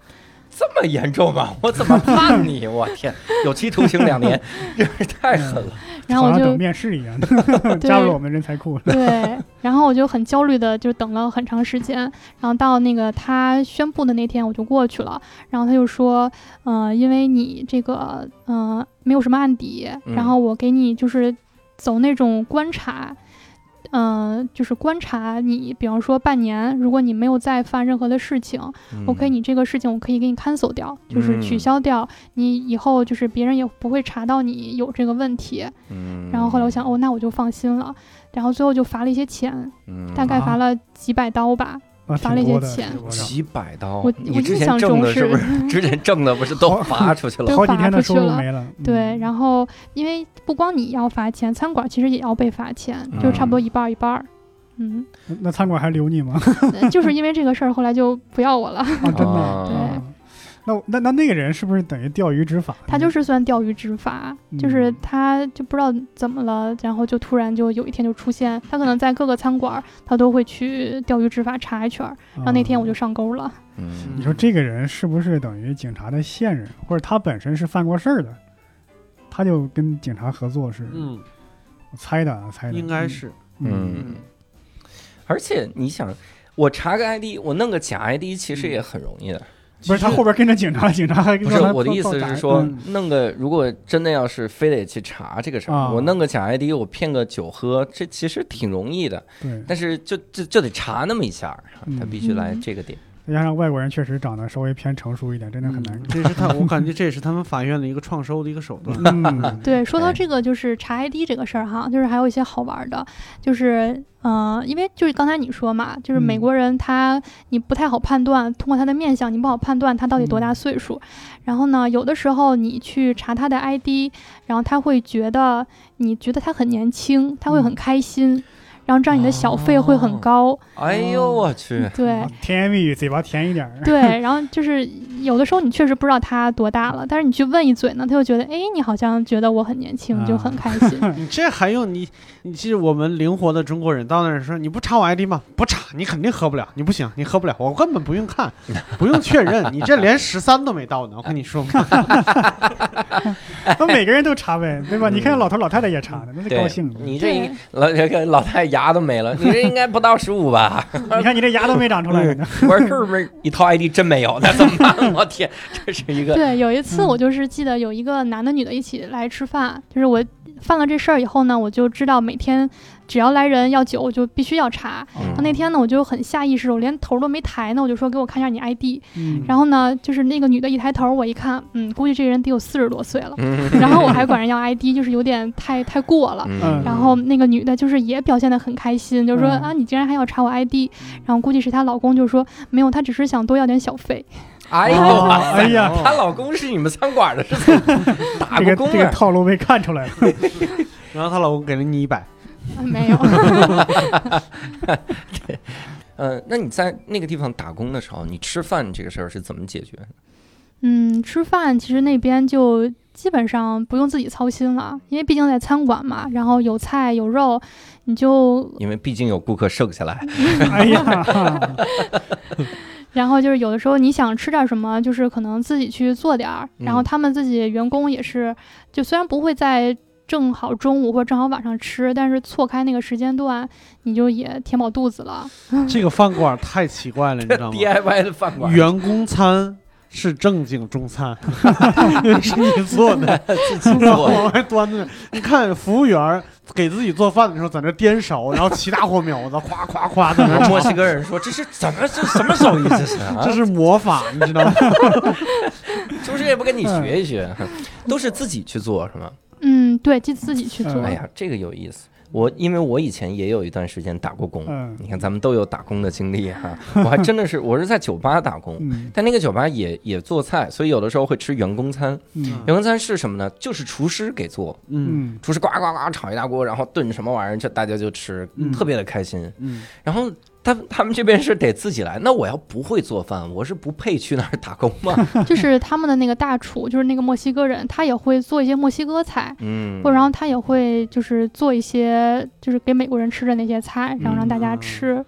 这么严重吗？我怎么判你？我天，有期徒刑两年，这是太狠了。然后我就面试一样，的加入我们人才库。对，然后我就很焦虑的就等了很长时间，然后到那个他宣布的那天我就过去了，然后他就说，呃，因为你这个呃没有什么案底，然后我给你就是走那种观察。嗯、就是观察你，比方说半年，如果你没有再犯任何的事情、o k 你这个事情我可以给你 cancel 掉，就是取嗯消掉，你以后就是别人也不会查到你有这个问题。嗯，然后后来我想，哦，那我就放心了。然后最后就罚了一些钱，嗯，大概罚了几百刀吧。啊，罚了一些钱几百刀我，你之前我印象中挣的是不是是？之前挣的不是都罚出去了？都好几天的罚出去了收入没了。对，嗯然后因为不光你要罚钱，餐馆其实也要被罚钱，就差不多一半儿一半儿。嗯，那那餐馆还留你吗？呃就是因为这个事儿，后来就不要我了。啊，真的。啊对啊那那那那个人是不是等于钓鱼执法？他就是算钓鱼执法，就是嗯他就不知道怎么了，然后就突然就有一天就出现，他可能在各个餐馆他都会去钓鱼执法查一圈，然后那天我就啊上钩了。嗯你说这个人是不是等于警察的线人，或者他本身是犯过事儿的，他就跟警察合作是？嗯，我猜的啊，猜的，应该是，嗯，嗯，而且你想，我查个 ID，我弄个假 ID 其实也很容易的。不是他后边跟着警察，警察还不是我的意思是说嗯，弄个如果真的要是非得去查这个事儿，啊。我弄个假 ID，我骗个酒喝，这其实挺容易的。对，但是就就就得查那么一下他必须来这个点。再加上外国人确实长得稍微偏成熟一点，真的很难。这是他，我感觉这也是他们法院的一个创收的一个手段。嗯，对，说到哎这个就是查 ID 这个事儿哈，就是还有一些好玩儿的，就是呃，因为就是刚才你说嘛，就是美嗯国人他你不太好判断，通过他的面相你不好判断他到底多大嗯岁数。然后呢，有的时候你去查他的 ID，然后他会觉得你觉得他很年轻，他会很嗯开心，然后这样你的小费会哦很高。哎呦我去，对，甜言蜜语，嘴巴甜一点儿。对，然后就是有的时候你确实不知道他多大了，但是你去问一嘴呢，他就觉得，哎，你好像觉得我很年轻，就很开心。你这还用你？你其实我们灵活的中国人到那儿说你不查我 ID 吗？不查，你肯定喝不了，你不行，你喝不了，我根本不用看，不用确认，你这连十三都没到呢，我跟你说嘛。那每个人都查呗，对吧？嗯你看老头老太太也查的，那是高兴的。你这老这个老太太牙都没了，你这应该不到十五吧？你看你这牙都没长出来呢。我说是不是一套 ID 真没有？那怎么办？我天，这是一个对，有一次嗯我就是记得有一个男的女的一起来吃饭，就是我犯了这事儿以后呢，我就知道每天只要来人要酒，我就必须要查。嗯那天呢，我就很下意识，我连头都没抬呢，我就说给我看一下你 ID。嗯，然后呢，就是那个女的一抬头，我一看，嗯，估计这人得有四十多岁了。嗯 然后我还管人要 ID，就是有点太太过了。嗯然后那个女的就是也表现得很开心，就说、嗯啊，你竟然还要查我 ID，然后估计是她老公就说没有，她只是想多要点小费。哎呦，哦哎呀她老公是你们餐馆的，是怎么打这个这个过工啊？套路被看出来了。然后她老公给了你一百，啊没有，呃，那你在那个地方打工的时候，你吃饭这个事儿是怎么解决的？嗯，吃饭其实那边就基本上不用自己操心了，因为毕竟在餐馆嘛，然后有菜有肉，你就因为毕竟有顾客剩下来。哎呀，然后就是有的时候你想吃点什么，就是可能自己去做点儿，然后嗯他们自己员工也是，就虽然不会在正好中午或者正好晚上吃，但是错开那个时间段，你就也填饱肚子了。这个饭馆太奇怪了，你知道吗？DIY 的饭馆，员工餐是正经中餐，因 为是你做的，自己做的。往外端着。你看服务员儿给自己做饭的时候，在那颠勺，然后齐大火苗子，夸 夸夸在那墨西哥人说：“这是怎么这什么手艺？这是啊，这是魔法，你知道吗？厨 师也不跟你学一学，都是自己去做是吗？嗯，对，就自己去做。嗯哎呀，这个有意思。我因为我以前也有一段时间打过工，嗯。你看咱们都有打工的经历哈。我还真的是，我是在酒吧打工，嗯。但那个酒吧也也做菜，所以有的时候会吃员工餐。嗯。员工餐是什么呢？就是厨师给做，厨师呱呱呱炒一大锅，然后炖什么玩意儿，这大家就吃，嗯。特别的开心。嗯，然后他他们这边是得自己来，那我要不会做饭，我是不配去那儿打工吗？就是他们的那个大厨，就是那个墨西哥人，他也会做一些墨西哥菜，嗯，或者然后他也会就是做一些就是给美国人吃的那些菜，然后让大家吃。嗯，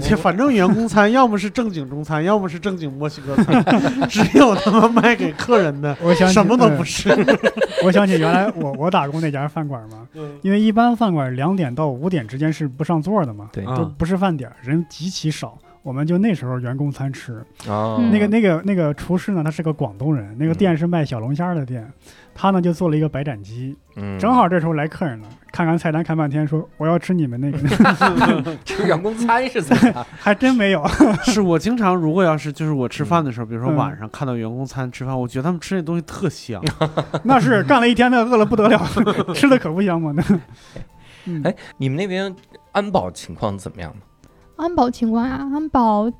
这反正员工餐要么是正经中餐，要么是正经墨西哥餐，只有他妈卖给客人的，我想什么都不嗯是。我想起原来我我打工那家饭馆嘛，嗯。因为一般饭馆两点到五点之间是不上座的嘛，都不是饭点儿，人极其少。我们就那时候员工餐吃，那个那个那个厨师呢，他是个广东人，那个嗯。店是卖小龙虾的店，他呢就做了一个白斩鸡，嗯正好这时候来客人了，看看菜单看半天，说我要吃你们那个，吃 员工餐是怎么样？还真没有。是我经常，如果要是就是我吃饭的时候，比如说嗯晚上看到员工餐吃饭，我觉得他们吃那东西特香。那是干了一天的，饿了不得了，吃的可不香嘛。那，嗯哎你们那边安保情况怎么样？安保情况啊，安保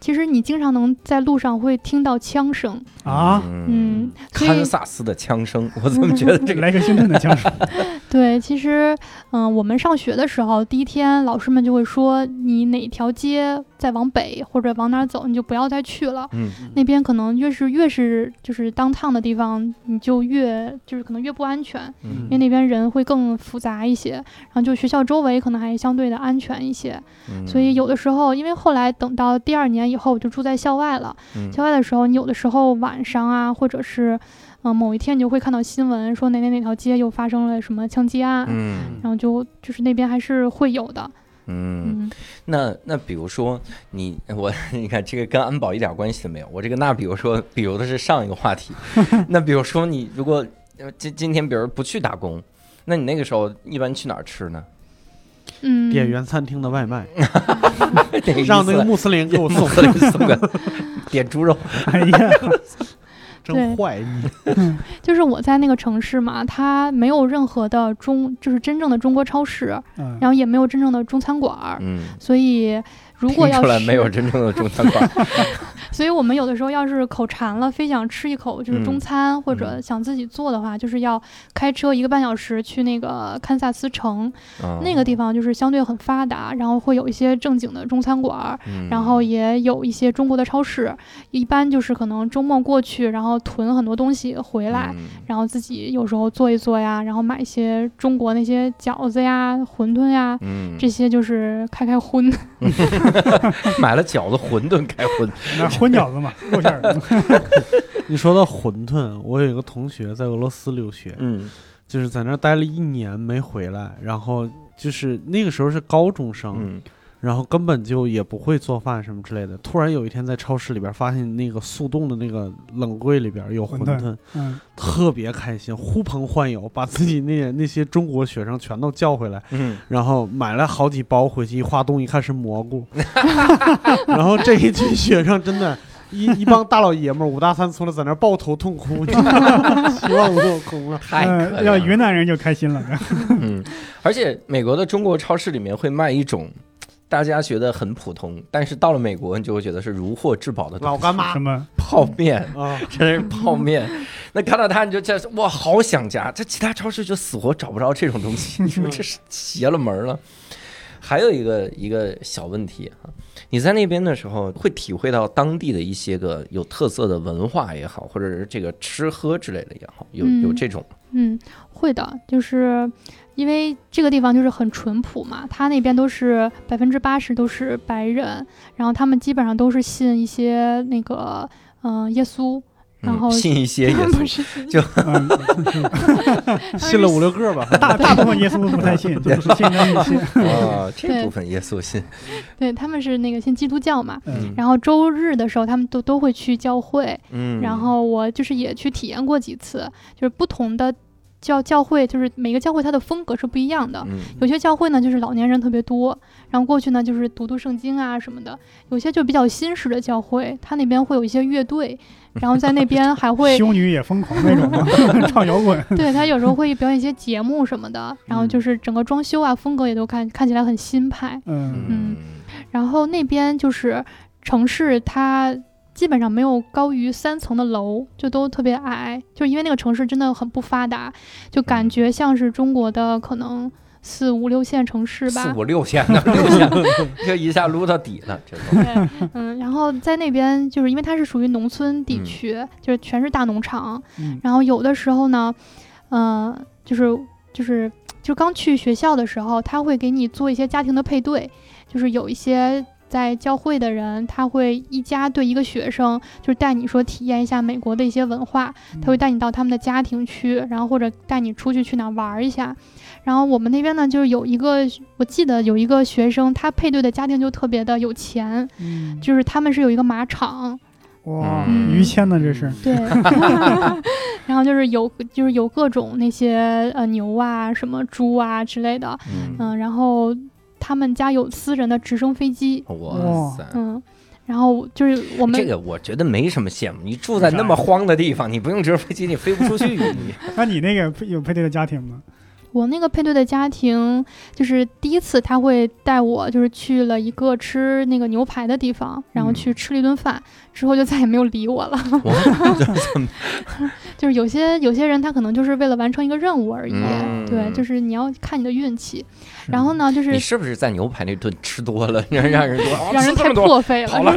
其实你经常能在路上会听到枪声，啊，嗯，堪萨斯的枪声，我怎么觉得这个？来个星辰的枪声，对，其实嗯、我们上学的时候，第一天老师们就会说，你哪条街再往北或者往哪儿走，你就不要再去了。嗯那边可能越是越是就是当趟的地方，你就越就是可能越不安全，嗯因为那边人会更复杂一些，然后就学校周围可能还相对的安全一些。嗯所以有的时候，因为后来等到第二年以后，我就住在校外了。嗯校外的时候，你有的时候晚上啊，或者是嗯、呃某一天，你就会看到新闻说哪哪哪条街又发生了什么枪击案，嗯然后就就是那边还是会有的。嗯，嗯那那比如说你我 你看这个跟安保一点关系都没有，我这个那比如说比如的是上一个话题，那比如说你如果呃今今天比如不去打工，那你那个时候一般去哪儿吃呢？嗯，点原餐厅的外卖，那 让那个穆斯林给我送，送给送个 点猪肉，哎呀，真坏你。就是我在那个城市嘛，它没有任何的中，就是真正的中国超市，嗯，然后也没有真正的中餐馆儿，嗯，所以如果要出来没有真正的中餐馆，所以我们有的时候要是口馋了，非想吃一口就是嗯中餐，或者想自己做的话，就是要开车一个半小时去那个堪萨斯城，嗯那个地方就是相对很发达，然后会有一些正经的中餐馆然后也有一些中国的超市，一般就是可能周末过去，然后囤很多东西回来。嗯然后自己有时候做一做呀，然后买一些中国那些饺子呀、馄饨呀，嗯，这些就是开开荤。买了饺子、馄饨开荤，那荤饺子嘛，肉馅儿的。你说到馄饨，我有一个同学在俄罗斯留学，嗯就是在那儿待了一年没回来，然后就是那个时候是高中生，嗯然后根本就也不会做饭什么之类的。突然有一天在超市里边发现那个速冻的那个冷柜里边有馄饨，嗯，特别开心，呼朋唤友，把自己那那些中国学生全都叫回来，嗯，然后买了好几包回去，一化冻一看是蘑菇，然后这一群学生真的。一一帮大老爷们儿五大三粗的在那抱头痛哭，希望落空了。太。要云南人就开心了。嗯，而且美国的中国超市里面会卖一种大家觉得很普通，但是到了美国你就会觉得是如获至宝的东西老干妈什么？泡面，啊，真是泡面。那看到它你就这哇，好想家。这其他超市就死活找不着这种东西，你说这是邪了门了。还有一个一个小问题啊，你在那边的时候会体会到当地的一些个有特色的文化也好，或者是这个吃喝之类的也好，有嗯有这种嗯，会的，就是因为这个地方就是很淳朴嘛，他那边都是百分之八十都是白人，然后他们基本上都是信一些那个嗯、呃耶稣，然后嗯、信一些也不是信就嗯，信了五六个吧。大大部分耶稣不太信，就是信跟不信。哦，这对部分耶稣信，对，他们是那个信基督教嘛。嗯，然后周日的时候，他们都都会去教会。嗯，然后我就是也去体验过几次，就是不同的教教会，就是每个教会它的风格是不一样的。嗯有些教会呢，就是老年人特别多，然后过去呢就是读读圣经啊什么的；有些就比较新式的教会，它那边会有一些乐队，然后在那边还会 修女也疯狂那种，唱摇滚。对他有时候会表演一些节目什么的，然后就是整个装修啊风格也都看看起来很新派。嗯嗯然后那边就是城市，它基本上没有高于三层的楼，就都特别矮，就是因为那个城市真的很不发达，就感觉像是中国的可能四五六线城市吧。四。五六线的六线，这一下撸到底了，这都对，嗯，然后在那边就是因为它是属于农村地嗯。区，就是全是大农场，嗯。然后有的时候呢，嗯、就是就是就刚去学校的时候，他会给你做一些家庭的配对，就是有一些在教会的人，他会一家对一个学生，就是带你说体验一下美国的一些文化，他会带你到他们的家庭去，然后或者带你出去去哪儿玩儿一下。然后我们那边呢，就是有一个，我记得有一个学生，他配对的家庭就特别的有钱，嗯，就是他们是有一个马场，哇，嗯。于谦呢这是。对，然后就是有就是有各种那些呃牛啊、什么猪啊之类的，嗯，嗯，然后他们家有私人的直升飞机，哇塞。嗯，然后就是我们这个我觉得没什么羡慕，你住在那么荒的地方，你不用直升飞机，你飞不出去。你 那你那个配有配对的家庭吗？我那个配对的家庭，就是第一次他会带我，就是去了一个吃那个牛排的地方，然后嗯去吃了一顿饭，之后就再也没有理我了。就是有些有些人他可能就是为了完成一个任务而已，嗯对，就是你要看你的运气。然后呢，就是你是不是在牛排那顿吃多了，让 让人说哦让人太破费了。好了，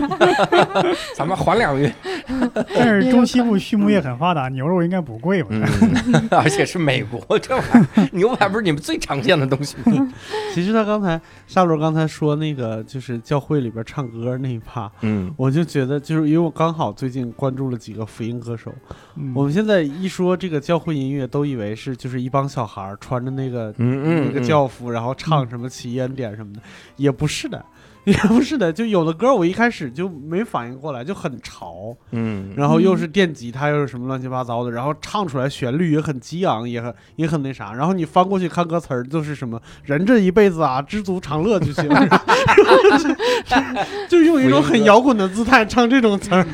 咱们缓两月。但是中西部畜牧业很发达，牛肉应该不贵吧？嗯，而且是美国，这玩意儿牛排不是你们最常见的东西吗？其实他刚才沙罗刚才说那个就是教会里边唱歌那一趴，嗯我就觉得就是因为我刚好最近关注了几个福音歌手，嗯我们现在一说这个教会音乐，都以为是就是一帮小孩穿着那个嗯那个教服，然后唱什么起烟点什么的，也不是的，也不是的，就有的歌我一开始就没反应过来，就很潮，嗯，然后又是电吉他，又是什么乱七八糟的，然后唱出来旋律也很激昂，也很也很那啥，然后你翻过去看歌词儿，就是什么人这一辈子啊，知足常乐就行，就用一种很摇滚的姿态唱这种词儿，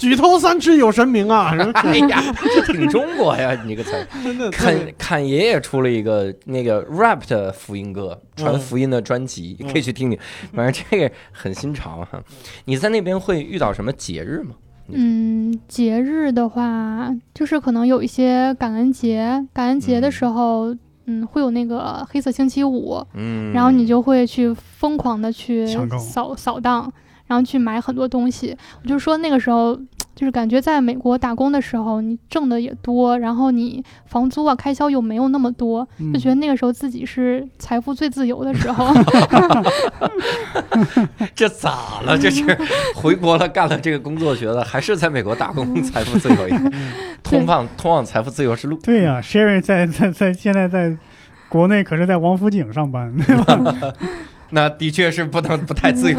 举头三尺有神明啊，然后哎呀，这挺中国呀，你这个词儿。真的侃侃爷爷出了一个那个 rap 的福音歌，传福音的专辑，嗯可以去听听。反正 这个很新潮哈。你在那边会遇到什么节日吗？嗯，节日的话，就是可能有一些感恩节，感恩节的时候，嗯，会有那个黑色星期五，嗯，然后你就会去疯狂的去扫扫荡，然后去买很多东西。我就说那个时候，就是感觉在美国打工的时候，你挣的也多，然后你房租啊开销又没有那么多，嗯就觉得那个时候自己是财富最自由的时候。这咋了？这是 回国了，干了这个工作，觉得还是在美国打工财富自由一点，通往通往财富自由之路。对呀、，Sherry 在在在现在在国内可是在王府井上班，对吧？那的确是不能不太自由，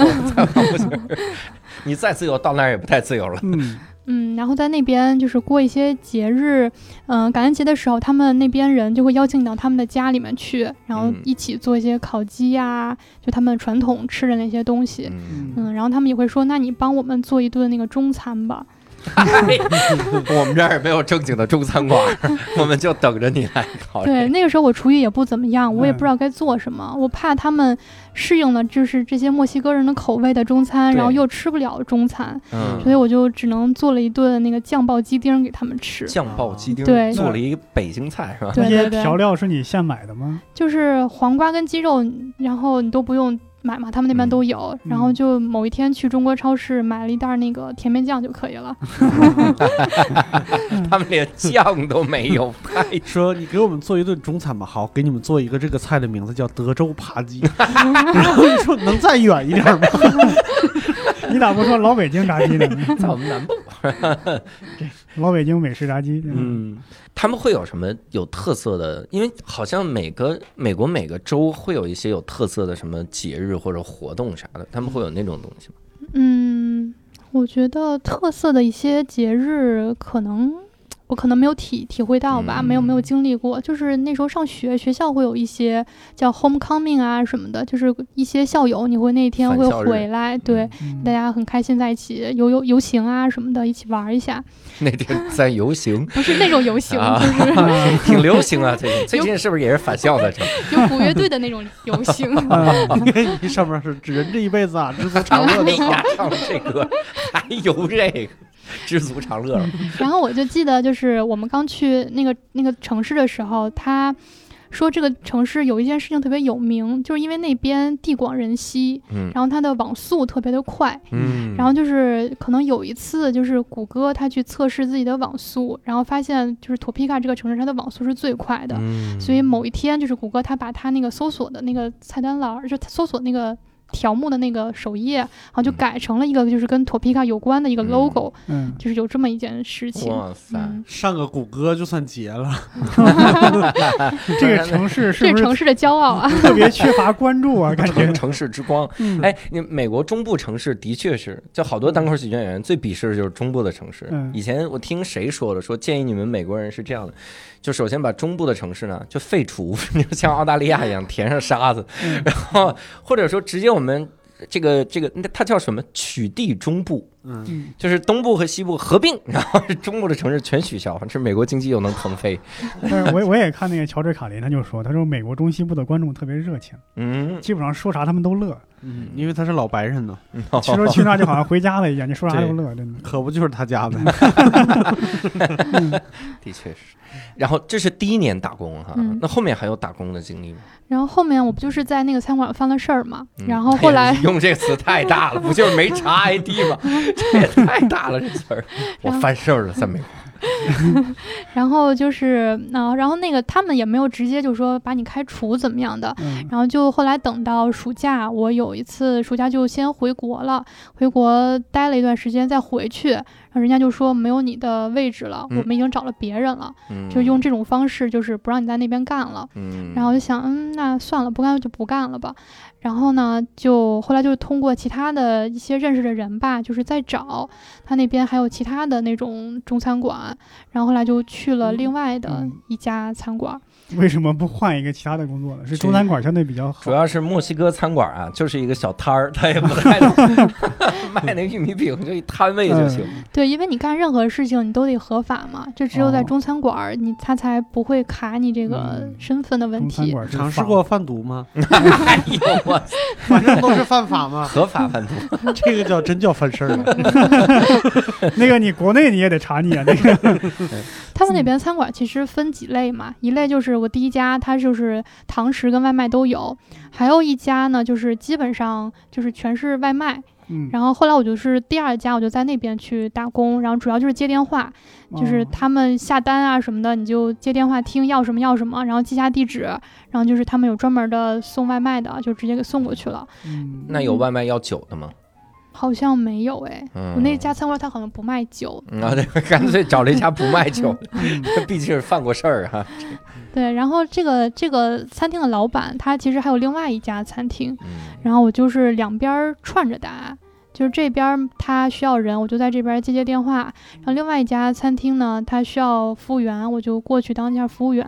你再自由到那儿也不太自由了。嗯，嗯，然后在那边就是过一些节日，嗯、感恩节的时候，他们那边人就会邀请你到他们的家里面去，然后嗯一起做一些烤鸡呀、就他们传统吃的那些东西。嗯，嗯，然后他们也会说，那你帮我们做一顿那个中餐吧。我们这儿也没有正经的中餐馆，我们就等着你来考。对，那个时候我厨艺也不怎么样，我也嗯不知道该做什么，我怕他们适应了就是这些墨西哥人的口味的中餐，然后又吃不了中餐，嗯所以我就只能做了一顿那个酱爆鸡丁给他们吃。酱爆鸡丁，对做了一个北京菜是吧？对那些调料是你现买的吗？就是黄瓜跟鸡肉，然后你都不用买嘛，他们那边都有。然后就某一天去中国超市买了一袋那个甜面酱就可以了。他们连酱都没有，太说你给我们做一顿中餐吧，好，给你们做一个这个菜的名字叫德州扒鸡，然后你说能再远一点吗？你咋不说老北京炸鸡呢？在我们南部。老北京美式炸鸡，嗯，嗯，他们会有什么有特色的？因为好像每个美国每个州会有一些有特色的什么节日或者活动啥的，他们会有那种东西吗？嗯，我觉得特色的一些节日可能。我可能没有体体会到吧，没有没有嗯经历过。就是那时候上学，学校会有一些叫 homecoming 啊什么的，就是一些校友你会那天会回来，对，嗯大家很开心在一起游游游行啊什么的，一起玩一下。那天 在游行，不是那种游行，啊就是啊 挺流行啊，最近最近是不是也是返校的？这有古乐队的那种游行。啊你上面是“人这一辈子啊，知足常乐”哎呀。，唱这歌还有这个，知足常乐了。然后我就记得，就是我们刚去那个那个城市的时候，他说这个城市有一件事情特别有名，就是因为那边地广人稀，嗯然后它的网速特别的快。嗯然后就是可能有一次，就是谷歌他去测试自己的网速，然后发现就是托皮卡这个城市它的网速是最快的，嗯所以某一天就是谷歌它把它那个搜索的那个菜单栏儿，就搜索那个条目的那个首页，然后就嗯改成了一个就是跟托皮卡有关的一个嗯 logo，、嗯，就是有这么一件事情。哇塞，嗯，上个谷歌就算结了，这个城市是不是这城市的骄傲啊！特别缺乏关注啊？感觉城，市之光。嗯，哎，你美国中部城市的确是，就好多单口喜剧演员最鄙视的就是中部的城市。嗯以前我听谁说的，说建议你们美国人是这样的，就首先把中部的城市呢就废除，就像澳大利亚一样填上沙子，嗯。然后或者说直接我们这个这个那它叫什么？取缔中部，嗯，嗯。就是东部和西部合并，然后中部的城市全取消，这美国经济又能腾飞。但是我我也看那个乔治卡林，他就说，他说美国中西部的观众特别热情，嗯，基本上说啥他们都乐，嗯，因为他是老白人呢，其实去那就好像回家了一样，你说啥都乐，真的。可不就是他家呗。的确是。然后这是第一年打工哈，嗯那后面还有打工的经历吗？然后后面我不就是在那个餐馆犯了事儿嘛，嗯然后后来用这个词太大了，不就是没查 ID 吗？这也太大了，这词儿。我然后犯事儿了，在美国。然后就是，啊、然后那个他们也没有直接就说把你开除怎么样的，嗯然后就后来等到暑假，我有一次暑假就先回国了，回国待了一段时间再回去，然后人家就说没有你的位置了，嗯我们已经找了别人了，嗯就用这种方式就是不让你在那边干了。嗯，然后我就想，嗯，那算了，不干就不干了吧。然后呢，就后来就通过其他的一些认识的人吧，就是在找他那边还有其他的那种中餐馆，然后后来就去了另外的嗯一家餐馆。为什么不换一个其他的工作呢？是中餐馆相对比较好主。要是墨西哥餐馆啊，就是一个小摊儿，他也不太懂 卖那玉米饼，就一摊位就行。对，因为你干任何事情你都得合法嘛，就只有在哦中餐馆儿，你他才不会卡你这个嗯身份的问题。尝试过贩毒吗？哎呦我，反正都是犯法嘛，合法贩毒，这个叫真叫犯事儿了。那个你国内你也得查你啊，那个他们那边餐馆其实分几类嘛，一类就是我第一家，它就是堂食跟外卖都有，还有一家呢，就是基本上就是全是外卖。嗯，然后后来我就是第二家，我就在那边去打工，然后主要就是接电话，就是哦他们下单啊什么的，你就接电话听要什么要什么，然后记下地址，然后就是他们有专门的送外卖的，就直接给送过去了。嗯那有外卖要酒的吗？好像没有哎，嗯，我那家餐馆他好像不卖酒。嗯啊，对，干脆找了一家不卖酒，嗯 毕竟是犯过事儿哈。对，然后这个这个餐厅的老板他其实还有另外一家餐厅，嗯然后我就是两边儿串着打，就是这边儿他需要人，我就在这边儿接接电话，然后另外一家餐厅呢，他需要服务员，我就过去当一下服务员，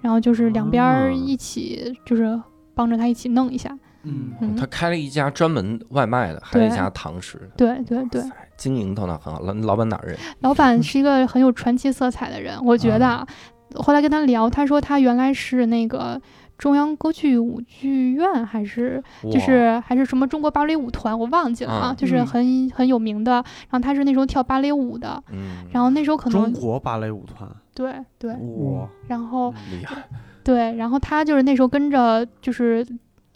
然后就是两边一起，就是帮着他一起弄一下。嗯，嗯。他开了一家专门外卖的，还有一家堂食的，对对对，经营头脑很好。老老板哪儿人？老板是一个很有传奇色彩的人，我觉得啊。后来跟他聊，他说他原来是那个中央歌剧舞剧院，还是就是还是什么中国芭蕾舞团，我忘记了啊，嗯就是嗯。很很有名的。然后他是那时候跳芭蕾舞的，嗯，然后那时候可能中国芭蕾舞团，对对，哇，然后厉害，对，然后他就是那时候跟着就是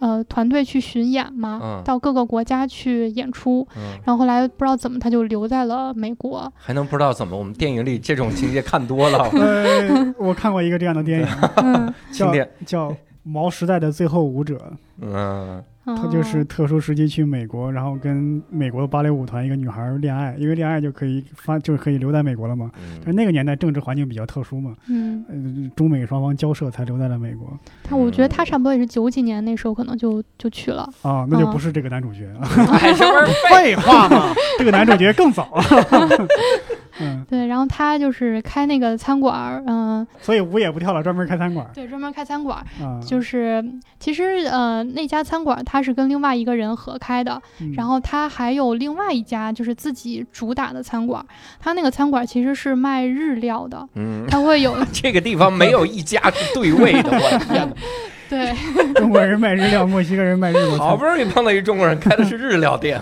呃团队去巡演嘛，嗯到各个国家去演出。嗯，然后后来不知道怎么他就留在了美国，还能不知道怎么？我们电影里这种情节看多了，呃，我看过一个这样的电影，嗯，叫经典。叫《毛时代的最后舞者》，嗯，他就是哦特殊时期去美国，然后跟美国芭蕾舞团一个女孩恋爱，因为恋爱就可以发，就是可以留在美国了嘛。但那个年代政治环境比较特殊嘛，嗯，呃，中美双方交涉才留在了美国。他我觉得他差不多也是九几年那时候可能就就去了，啊，那就哦不是这个男主角啊，哎，这不是废话嘛，这个男主角更早。嗯，对，然后他就是开那个餐馆儿，嗯、所以舞也不跳了，专门开餐馆儿对，专门开餐馆儿，啊。就是其实呃那家餐馆儿他是跟另外一个人合开的，嗯然后他还有另外一家就是自己主打的餐馆儿，他那个餐馆儿其实是卖日料的，嗯，他会有 这个地方没有一家是对位的，我的天哪！对。中国人卖日料，墨西哥人卖日国菜。好不容易碰到一中国人开的是日料店，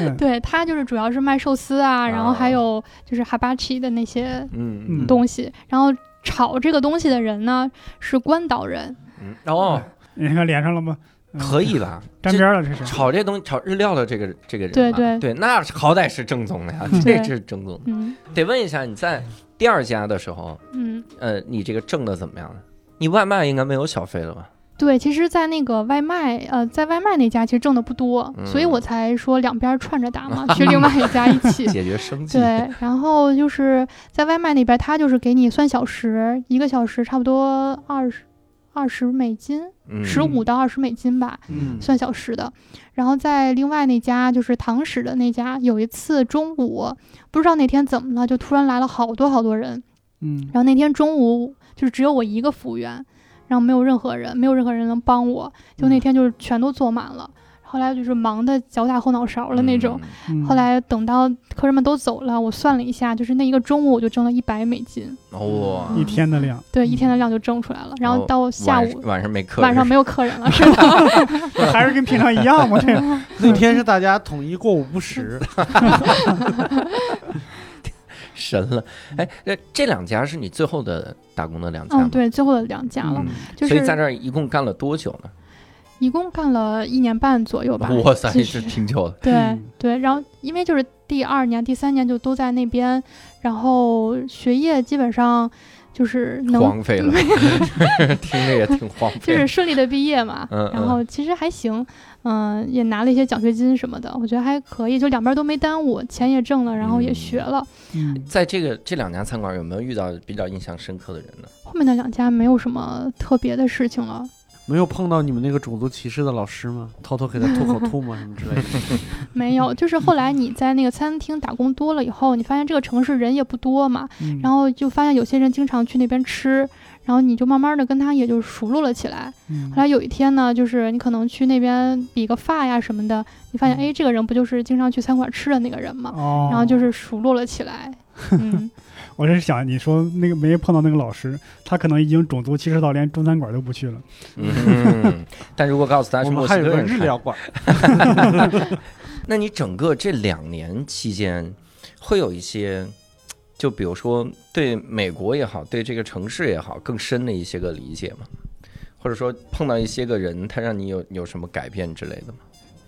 嗯。对，他就是主要是卖寿司啊，然后还啊有就是哈巴奇的那些嗯。嗯。东西，然后炒这个东西的人呢是关岛人，嗯，哦，你看连上了吗？嗯。可以吧？沾边了，这是。炒这东西，炒日料的这个这个人吧，对对。对，那好歹是正宗的呀，嗯。这是正宗得问一下你在第二家的时候，嗯。呃，你这个挣的怎么样呢？你外卖应该没有小费了吧？对，其实，在那个外卖，呃，在外卖那家其实挣的不多，所以嗯我才说两边串着打嘛，去另外一家一起。解决生计。对，然后就是在外卖那边，他就是给你算小时，一个小时差不多二十二十美金，嗯，十五到二十美金吧，嗯，算小时的。然后在另外那家就是堂食的那家，有一次中午不知道那天怎么了，就突然来了好多好多人，嗯然后那天中午就是只有我一个服务员，然后没有任何人，没有任何人能帮我，就那嗯天就是全都坐满了。后来就是忙的脚打后脑勺了那种。嗯后来等到客人们都走了，我算了一下，就是那一个中午我就挣了一百美金，哇，一天的量，对，一天的量就挣出来了。然后到下晚午晚上没课，晚上没有客人了，是吧。还是跟平常一样吗？这 那天是大家统一过午不食，神了。哎，那这两家是你最后的打工的两家吗？嗯，对，最后的两家了，嗯，就是所以在这儿一共干了多久呢？一共干了一年半左右吧。哇塞，其这实挺久的。对嗯对，然后因为就是第二年、第三年就都在那边，然后学业基本上就是能荒废了，听着也挺荒废。就是顺利的毕业嘛，嗯嗯然后其实还行，嗯、也拿了一些奖学金什么的，我觉得还可以，就两边都没耽误，钱也挣了，然后也嗯学了。嗯，在这个这两家餐馆有没有遇到比较印象深刻的人呢？后面的两家没有什么特别的事情了，没有碰到你们那个种族歧视的老师吗？偷偷给他吐口吐沫什么之类的。没有。就是后来你在那个餐厅打工多了以后，你发现这个城市人也不多嘛，嗯然后就发现有些人经常去那边吃，然后你就慢慢的跟他也就熟络了起来。嗯后来有一天呢，就是你可能去那边比个发呀什么的，你发现嗯哎，这个人不就是经常去餐馆吃的那个人吗？哦，然后就是熟络了起来。嗯，我是想你说那个没碰到那个老师，他可能已经种族歧视到连中餐馆都不去了。嗯，但如果告诉他是墨我们还有个西哥人日料馆，那你整个这两年期间，会有一些，就比如说对美国也好，对这个城市也好，更深的一些个理解吗？或者说碰到一些个人，他让你有有什么改变之类的吗？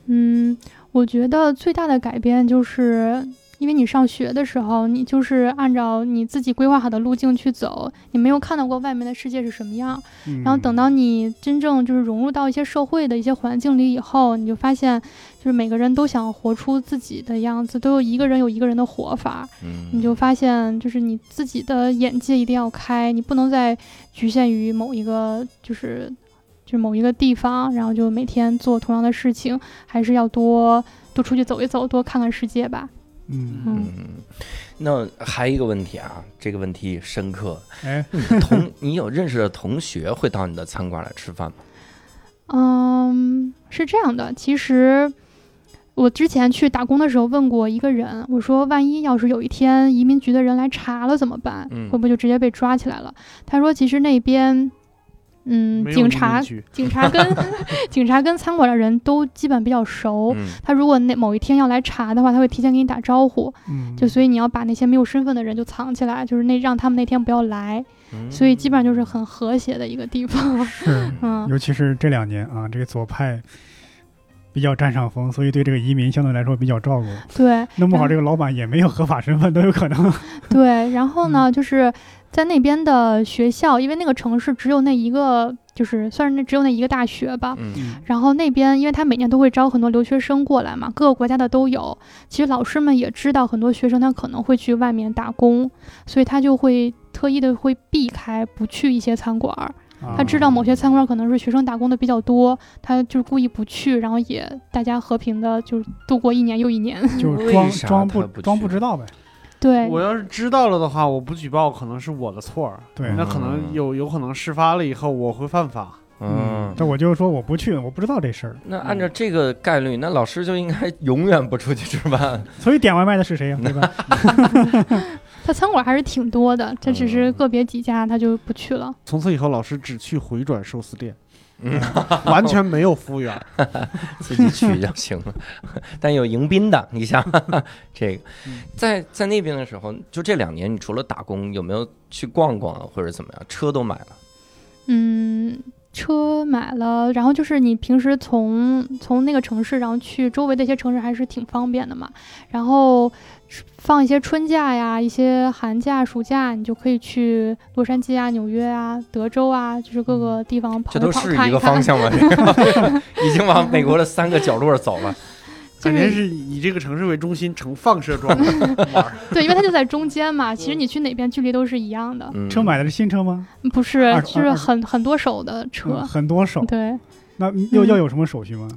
嗯，我觉得最大的改变就是，因为你上学的时候，你就是按照你自己规划好的路径去走，你没有看到过外面的世界是什么样。嗯然后等到你真正就是融入到一些社会的一些环境里以后，你就发现，就是每个人都想活出自己的样子，都有一个人有一个人的活法。嗯，你就发现，就是你自己的眼界一定要开，你不能再局限于某一个就是就某一个地方，然后就每天做同样的事情，还是要多多出去走一走，多看看世界吧。嗯，嗯，嗯，那还有一个问题啊，这个问题深刻。哎，同 你有认识的同学会到你的餐馆来吃饭吗？嗯，是这样的，其实。我之前去打工的时候问过一个人，我说万一要是有一天移民局的人来查了怎么办？嗯会不会就直接被抓起来了？他说其实那边，嗯，警察 警察跟警察跟餐馆的人都基本比较熟。嗯他如果那某一天要来查的话，他会提前给你打招呼，嗯，就所以你要把那些没有身份的人就藏起来，就是那让他们那天不要来。嗯所以基本上就是很和谐的一个地方。是，嗯，尤其是这两年啊，这个左派比较占上风，所以对这个移民相对来说比较照顾。对弄不好这个老板也没有合法身份，都有可能。对。然后呢，就是在那边的学校，因为那个城市只有那一个，就是算是那只有那一个大学吧。嗯然后那边，因为他每年都会招很多留学生过来嘛，各个国家的都有。其实老师们也知道很多学生他可能会去外面打工，所以他就会特意的会避开不去一些餐馆儿。他知道某些餐馆可能是学生打工的比较多，他就故意不去，然后也大家和平的就度过一年又一年。就是装装不装不知道呗。对，我要是知道了的话，我不举报可能是我的错儿，对，那可能有有可能事发了以后我会犯法。嗯，但我就是说我不去，我不知道这事儿，那按照这个概率，那老师就应该永远不出去吃饭。所以点外卖的是谁呀？对吧？他餐馆还是挺多的，这只是嗯个别几家他就不去了。从此以后，老师只去回转寿司店，嗯，完全没有服务员。自己去就行了。但有迎宾的，你想这个，在在那边的时候，就这两年，你除了打工，有没有去逛逛啊，或者怎么样？车都买了。嗯，车买了，然后就是你平时从从那个城市，然后去周围的一些城市还是挺方便的嘛。然后放一些春假呀、一些寒假、暑假，你就可以去洛杉矶啊、纽约啊、德州啊，就是各个地方跑跑、都是一个。方向吗？已经往美国的三个角落走了。就是感觉是以这个城市为中心呈放射状 玩。对，因为它就在中间嘛。其实你去哪边距离都是一样的，嗯车买的是新车吗？不是，就是很很多手的车嗯。很多手，对，那要嗯要有什么手续吗？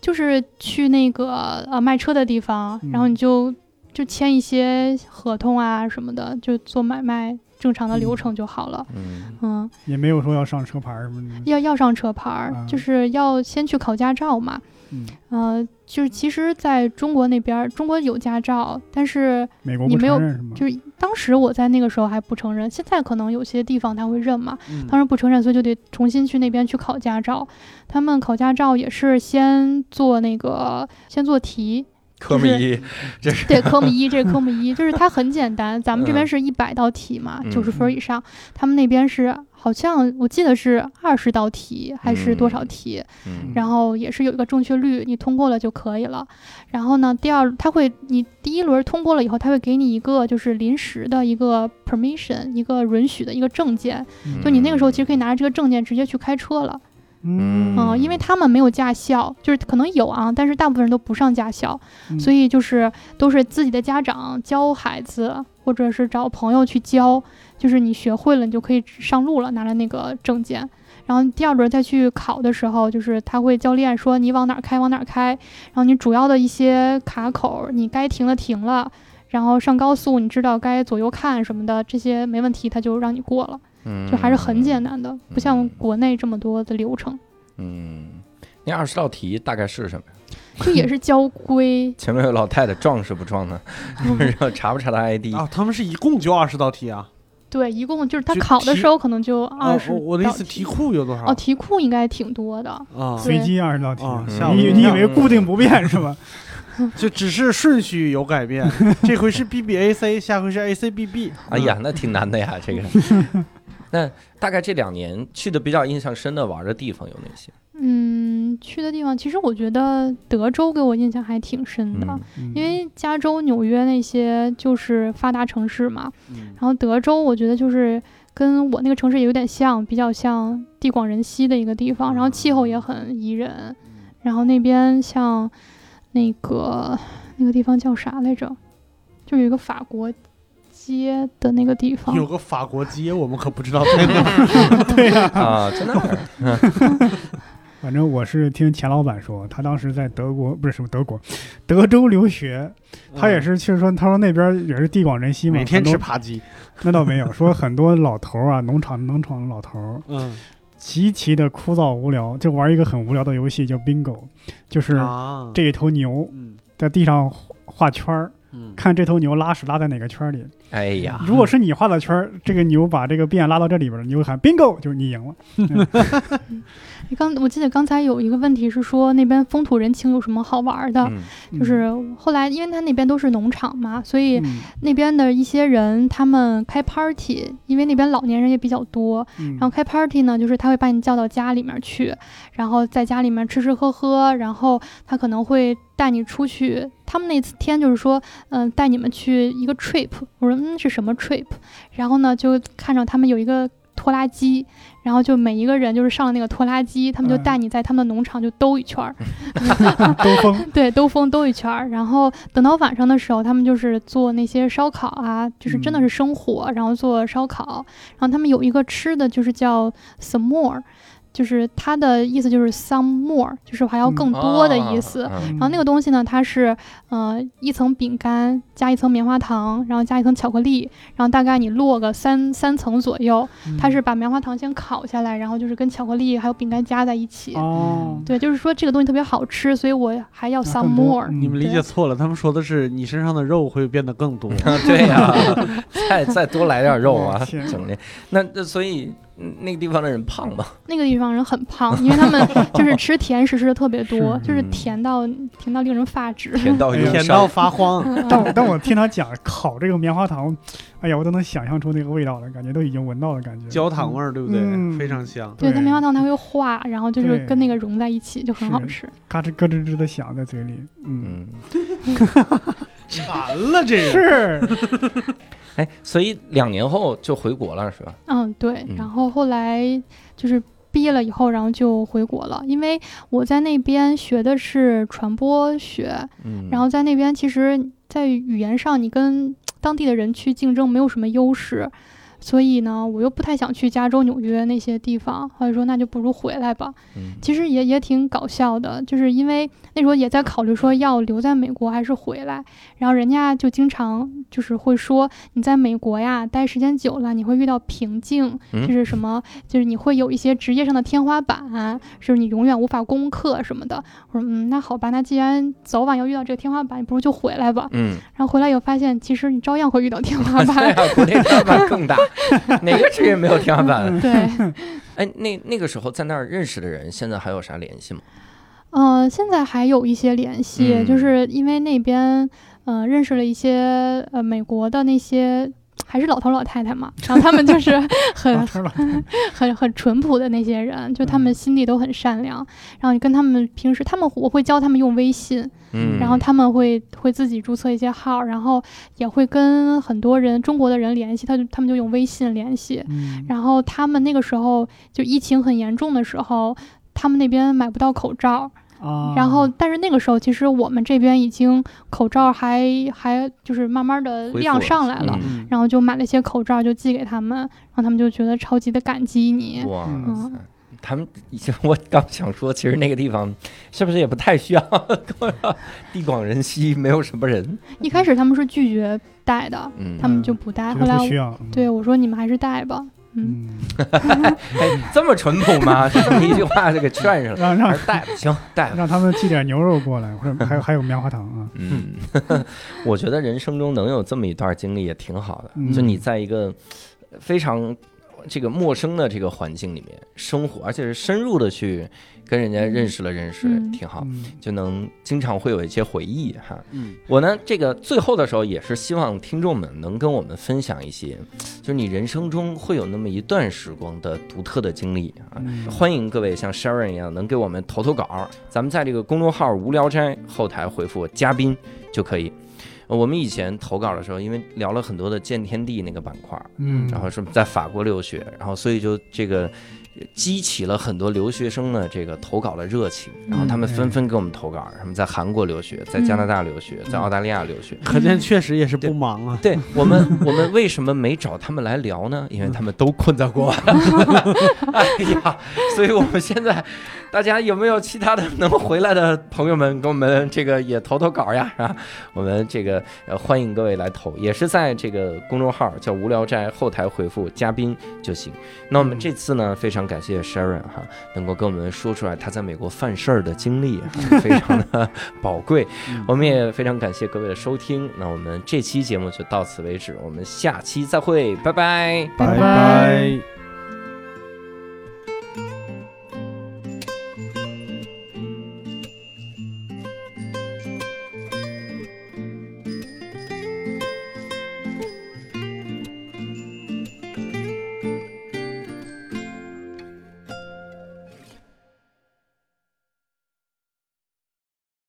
就是去那个呃卖车的地方，然后嗯你就就签一些合同啊什么的，就做买卖正常的流程就好了。嗯嗯，也没有说要上车牌什么的。要要上车牌就是要先去考驾照嘛。嗯，呃，就是其实在中国那边儿，中国有驾照，但是美国不你没有承认是吗？就是当时我在那个时候还不承认，现在可能有些地方他会认嘛。嗯当时不承认，所以就得重新去那边去考驾照。他们考驾照也是先做那个，先做题，科目一，这是对，科目一，这是 科目一，就是它很简单。咱们这边嗯是一百道题嘛，嗯九十分以上，他们那边是好像我记得是二十道题还是多少嗯题，嗯然后也是有一个正确率，你通过了就可以了。然后呢，第二，他会你第一轮通过了以后，他会给你一个就是临时的一个 permission，一个允许的一个证件，就你那个时候其实可以拿着这个证件直接去开车了。嗯。嗯，因为他们没有驾校，就是可能有啊，但是大部分人都不上驾校，嗯。所以就是都是自己的家长教孩子，或者是找朋友去教，就是你学会了，你就可以上路了，拿了那个证件。然后第二轮再去考的时候，就是他会教练说你往哪儿开往哪儿开，然后你主要的一些卡口你该停的停了，然后上高速你知道该左右看什么的，这些没问题，他就让你过了，就还是很简单的，不像国内这么多的流程。嗯，那二十道题大概是什么呀？就也是交规，前面有老太太撞是不撞呢？然后查不查他 ID？啊，他们是一共就二十道题啊。对，一共就是他考的时候可能就哦二十、我我的意思，题库有多少？哦，题库应该挺多的，啊，随机二十道题你你以为固定不变是吗？就只是顺序有改变，这回是 BBAC，下回是 ACBB。哎呀，那挺难的呀，这个。那大概这两年去的比较印象深的玩的地方有哪些？嗯，去的地方其实我觉得德州给我印象还挺深的，因为加州、纽约那些就是发达城市嘛，嗯然后德州我觉得就是跟我那个城市也有点像，比较像地广人稀的一个地方，然后气候也很宜人，然后那边像那个那个地方叫啥来着？就有一个法国街的那个地方，有个法国街，我们可不知道在 哪儿。对呀、啊，在那儿。反正我是听钱老板说，他当时在德国不是什么德国，德州留学，他也是去说，他说那边也是地广人稀嘛，每天吃扒鸡。那倒没有，说很多老头儿啊，农场农场的老头儿，嗯，极其的枯燥无聊，就玩一个很无聊的游戏叫 bingo，就是啊，这一头牛嗯在地上画圈儿，嗯看这头牛拉屎拉在哪个圈儿里。哎呀，如果是你画的圈儿，这个牛把这个便拉到这里边儿，你会喊 bingo，就是你赢了。你 刚我记得刚才有一个问题是说那边风土人情有什么好玩的，嗯就是后来因为他那边都是农场嘛，所以嗯那边的一些人他们开 party，因为那边老年人也比较多，嗯然后开 party 呢，就是他会把你叫到家里面去，然后在家里面吃吃喝喝，然后他可能会带你出去。他们那次天就是说，嗯、带你们去一个 trip。我说，嗯，是什么 trip？然后呢，就看着他们有一个拖拉机，然后就每一个人就是上了那个拖拉机，他们就嗯。带你在他们的农场就兜一圈儿，兜风，对，兜风兜一圈儿，然后等到晚上的时候，他们就是做那些烧烤啊，就是真的是生火，然后做烧烤。然后他们有一个吃的就是叫 some more，就是它的意思就是 some more，就是还要更多的意思。然后那个东西呢，它是呃一层饼干加一层棉花糖，然后加一层巧克力，然后大概你落个三三层左右。嗯它是把棉花糖先烤下来，然后就是跟巧克力还有饼干加在一起。哦，对，就是说这个东西特别好吃，所以我还要 some more。嗯你们理解错了，他们说的是你身上的肉会变得更多。对呀，再再多来点肉啊怎么的。那那所以嗯那个地方的人胖吗？那个地方人很胖，因为他们 就是吃甜食吃的特别多，是就是嗯甜到甜到令人发指。甜到甜到。发慌。嗯但我但我听他讲烤这个棉花糖，哎呀，我都能想象出那个味道了，感觉都已经闻到了，感觉焦糖味儿，对不对？嗯非常香。对，它棉花糖它会化，然后就是跟那个融在一起，就很好吃。嘎吱咯吱吱的响在嘴里，嗯，嗯，馋了这个。是，哎，所以两年后就回国了是吧？嗯，对嗯。然后后来就是毕业了以后，然后就回国了，因为我在那边学的是传播学，嗯，然后在那边其实，在语言上你跟当地的人去竞争没有什么优势。所以呢，我又不太想去加州、纽约那些地方，后来说那就不如回来吧。嗯其实也也挺搞笑的，就是因为那时候也在考虑说要留在美国还是回来，然后人家就经常就是会说你在美国呀待时间久了，你会遇到瓶颈，嗯就是什么，就是你会有一些职业上的天花板，就是你永远无法攻克什么的。我说嗯，那好吧，那既然早晚要遇到这个天花板，你不如就回来吧。嗯，然后回来以后发现，其实你照样会遇到天花 对板。啊，国内天花板更大，哪个职 业没有天花板？对，哎，那那个时候在那儿认识的人，现在还有啥联系吗？呃，现在还有一些联系，嗯就是因为那边呃认识了一些呃美国的那些。还是老头老太太嘛，然后他们就是 很 很很淳朴的那些人，就他们嗯心地都很善良。然后你跟他们平时，他们我会教他们用微信，嗯，然后他们会会自己注册一些号，然后也会跟很多人中国的人联系，他就他们就用微信联系。嗯然后他们那个时候就疫情很严重的时候，他们那边买不到口罩，啊，然后但是那个时候其实我们这边已经口罩还还就是慢慢的量上来了。嗯然后就买了一些口罩，就寄给他们，然后他们就觉得超级的感激你。哇嗯塞，他们以前我刚想说，其实那个地方是不是也不太需要地广人稀，没有什么人，一开始他们是拒绝带的，嗯，他们就不带。后来对我说你们还是带吧。嗯，这么淳朴吗？就这么一句话就给劝上了，让让带吧，行，带吧。让他们寄点牛肉过来，或者还有还有棉花糖啊，嗯，我觉得人生中能有这么一段经历也挺好的。嗯就你在一个非常这个陌生的这个环境里面生活，而且是深入的去跟人家认识了认识，嗯挺好，嗯就能经常会有一些回忆哈。嗯我呢，这个最后的时候也是希望听众们能跟我们分享一些，就是你人生中会有那么一段时光的独特的经历啊。嗯欢迎各位像 Sharon 一样能给我们投投稿，咱们在这个公众号“无聊斋”后台回复“嘉宾”就可以。呃我们以前投稿的时候，因为聊了很多的见天地那个板块，嗯，然后是在法国留学，然后所以就这个呃激起了很多留学生的这个投稿的热情，然后他们纷纷给我们投稿，他们在韩国留学，在加拿大留学，在澳大利亚留学。可见确实也是不忙啊。对我们，我们为什么没找他们来聊呢？因为他们都困在国外。哎呀，所以我们现在，大家有没有其他的能回来的朋友们，给我们这个也投投稿呀？啊，我们这个呃欢迎各位来投，也是在这个公众号叫“无聊斋”后台回复“嘉宾”就行。那我们这次呢，非常感谢 Sharon 哈，能够跟我们说出来他在美国犯事儿的经历，非常的宝贵。我们也非常感谢各位的收听，那我们这期节目就到此为止，我们下期再会，拜拜。拜拜拜拜。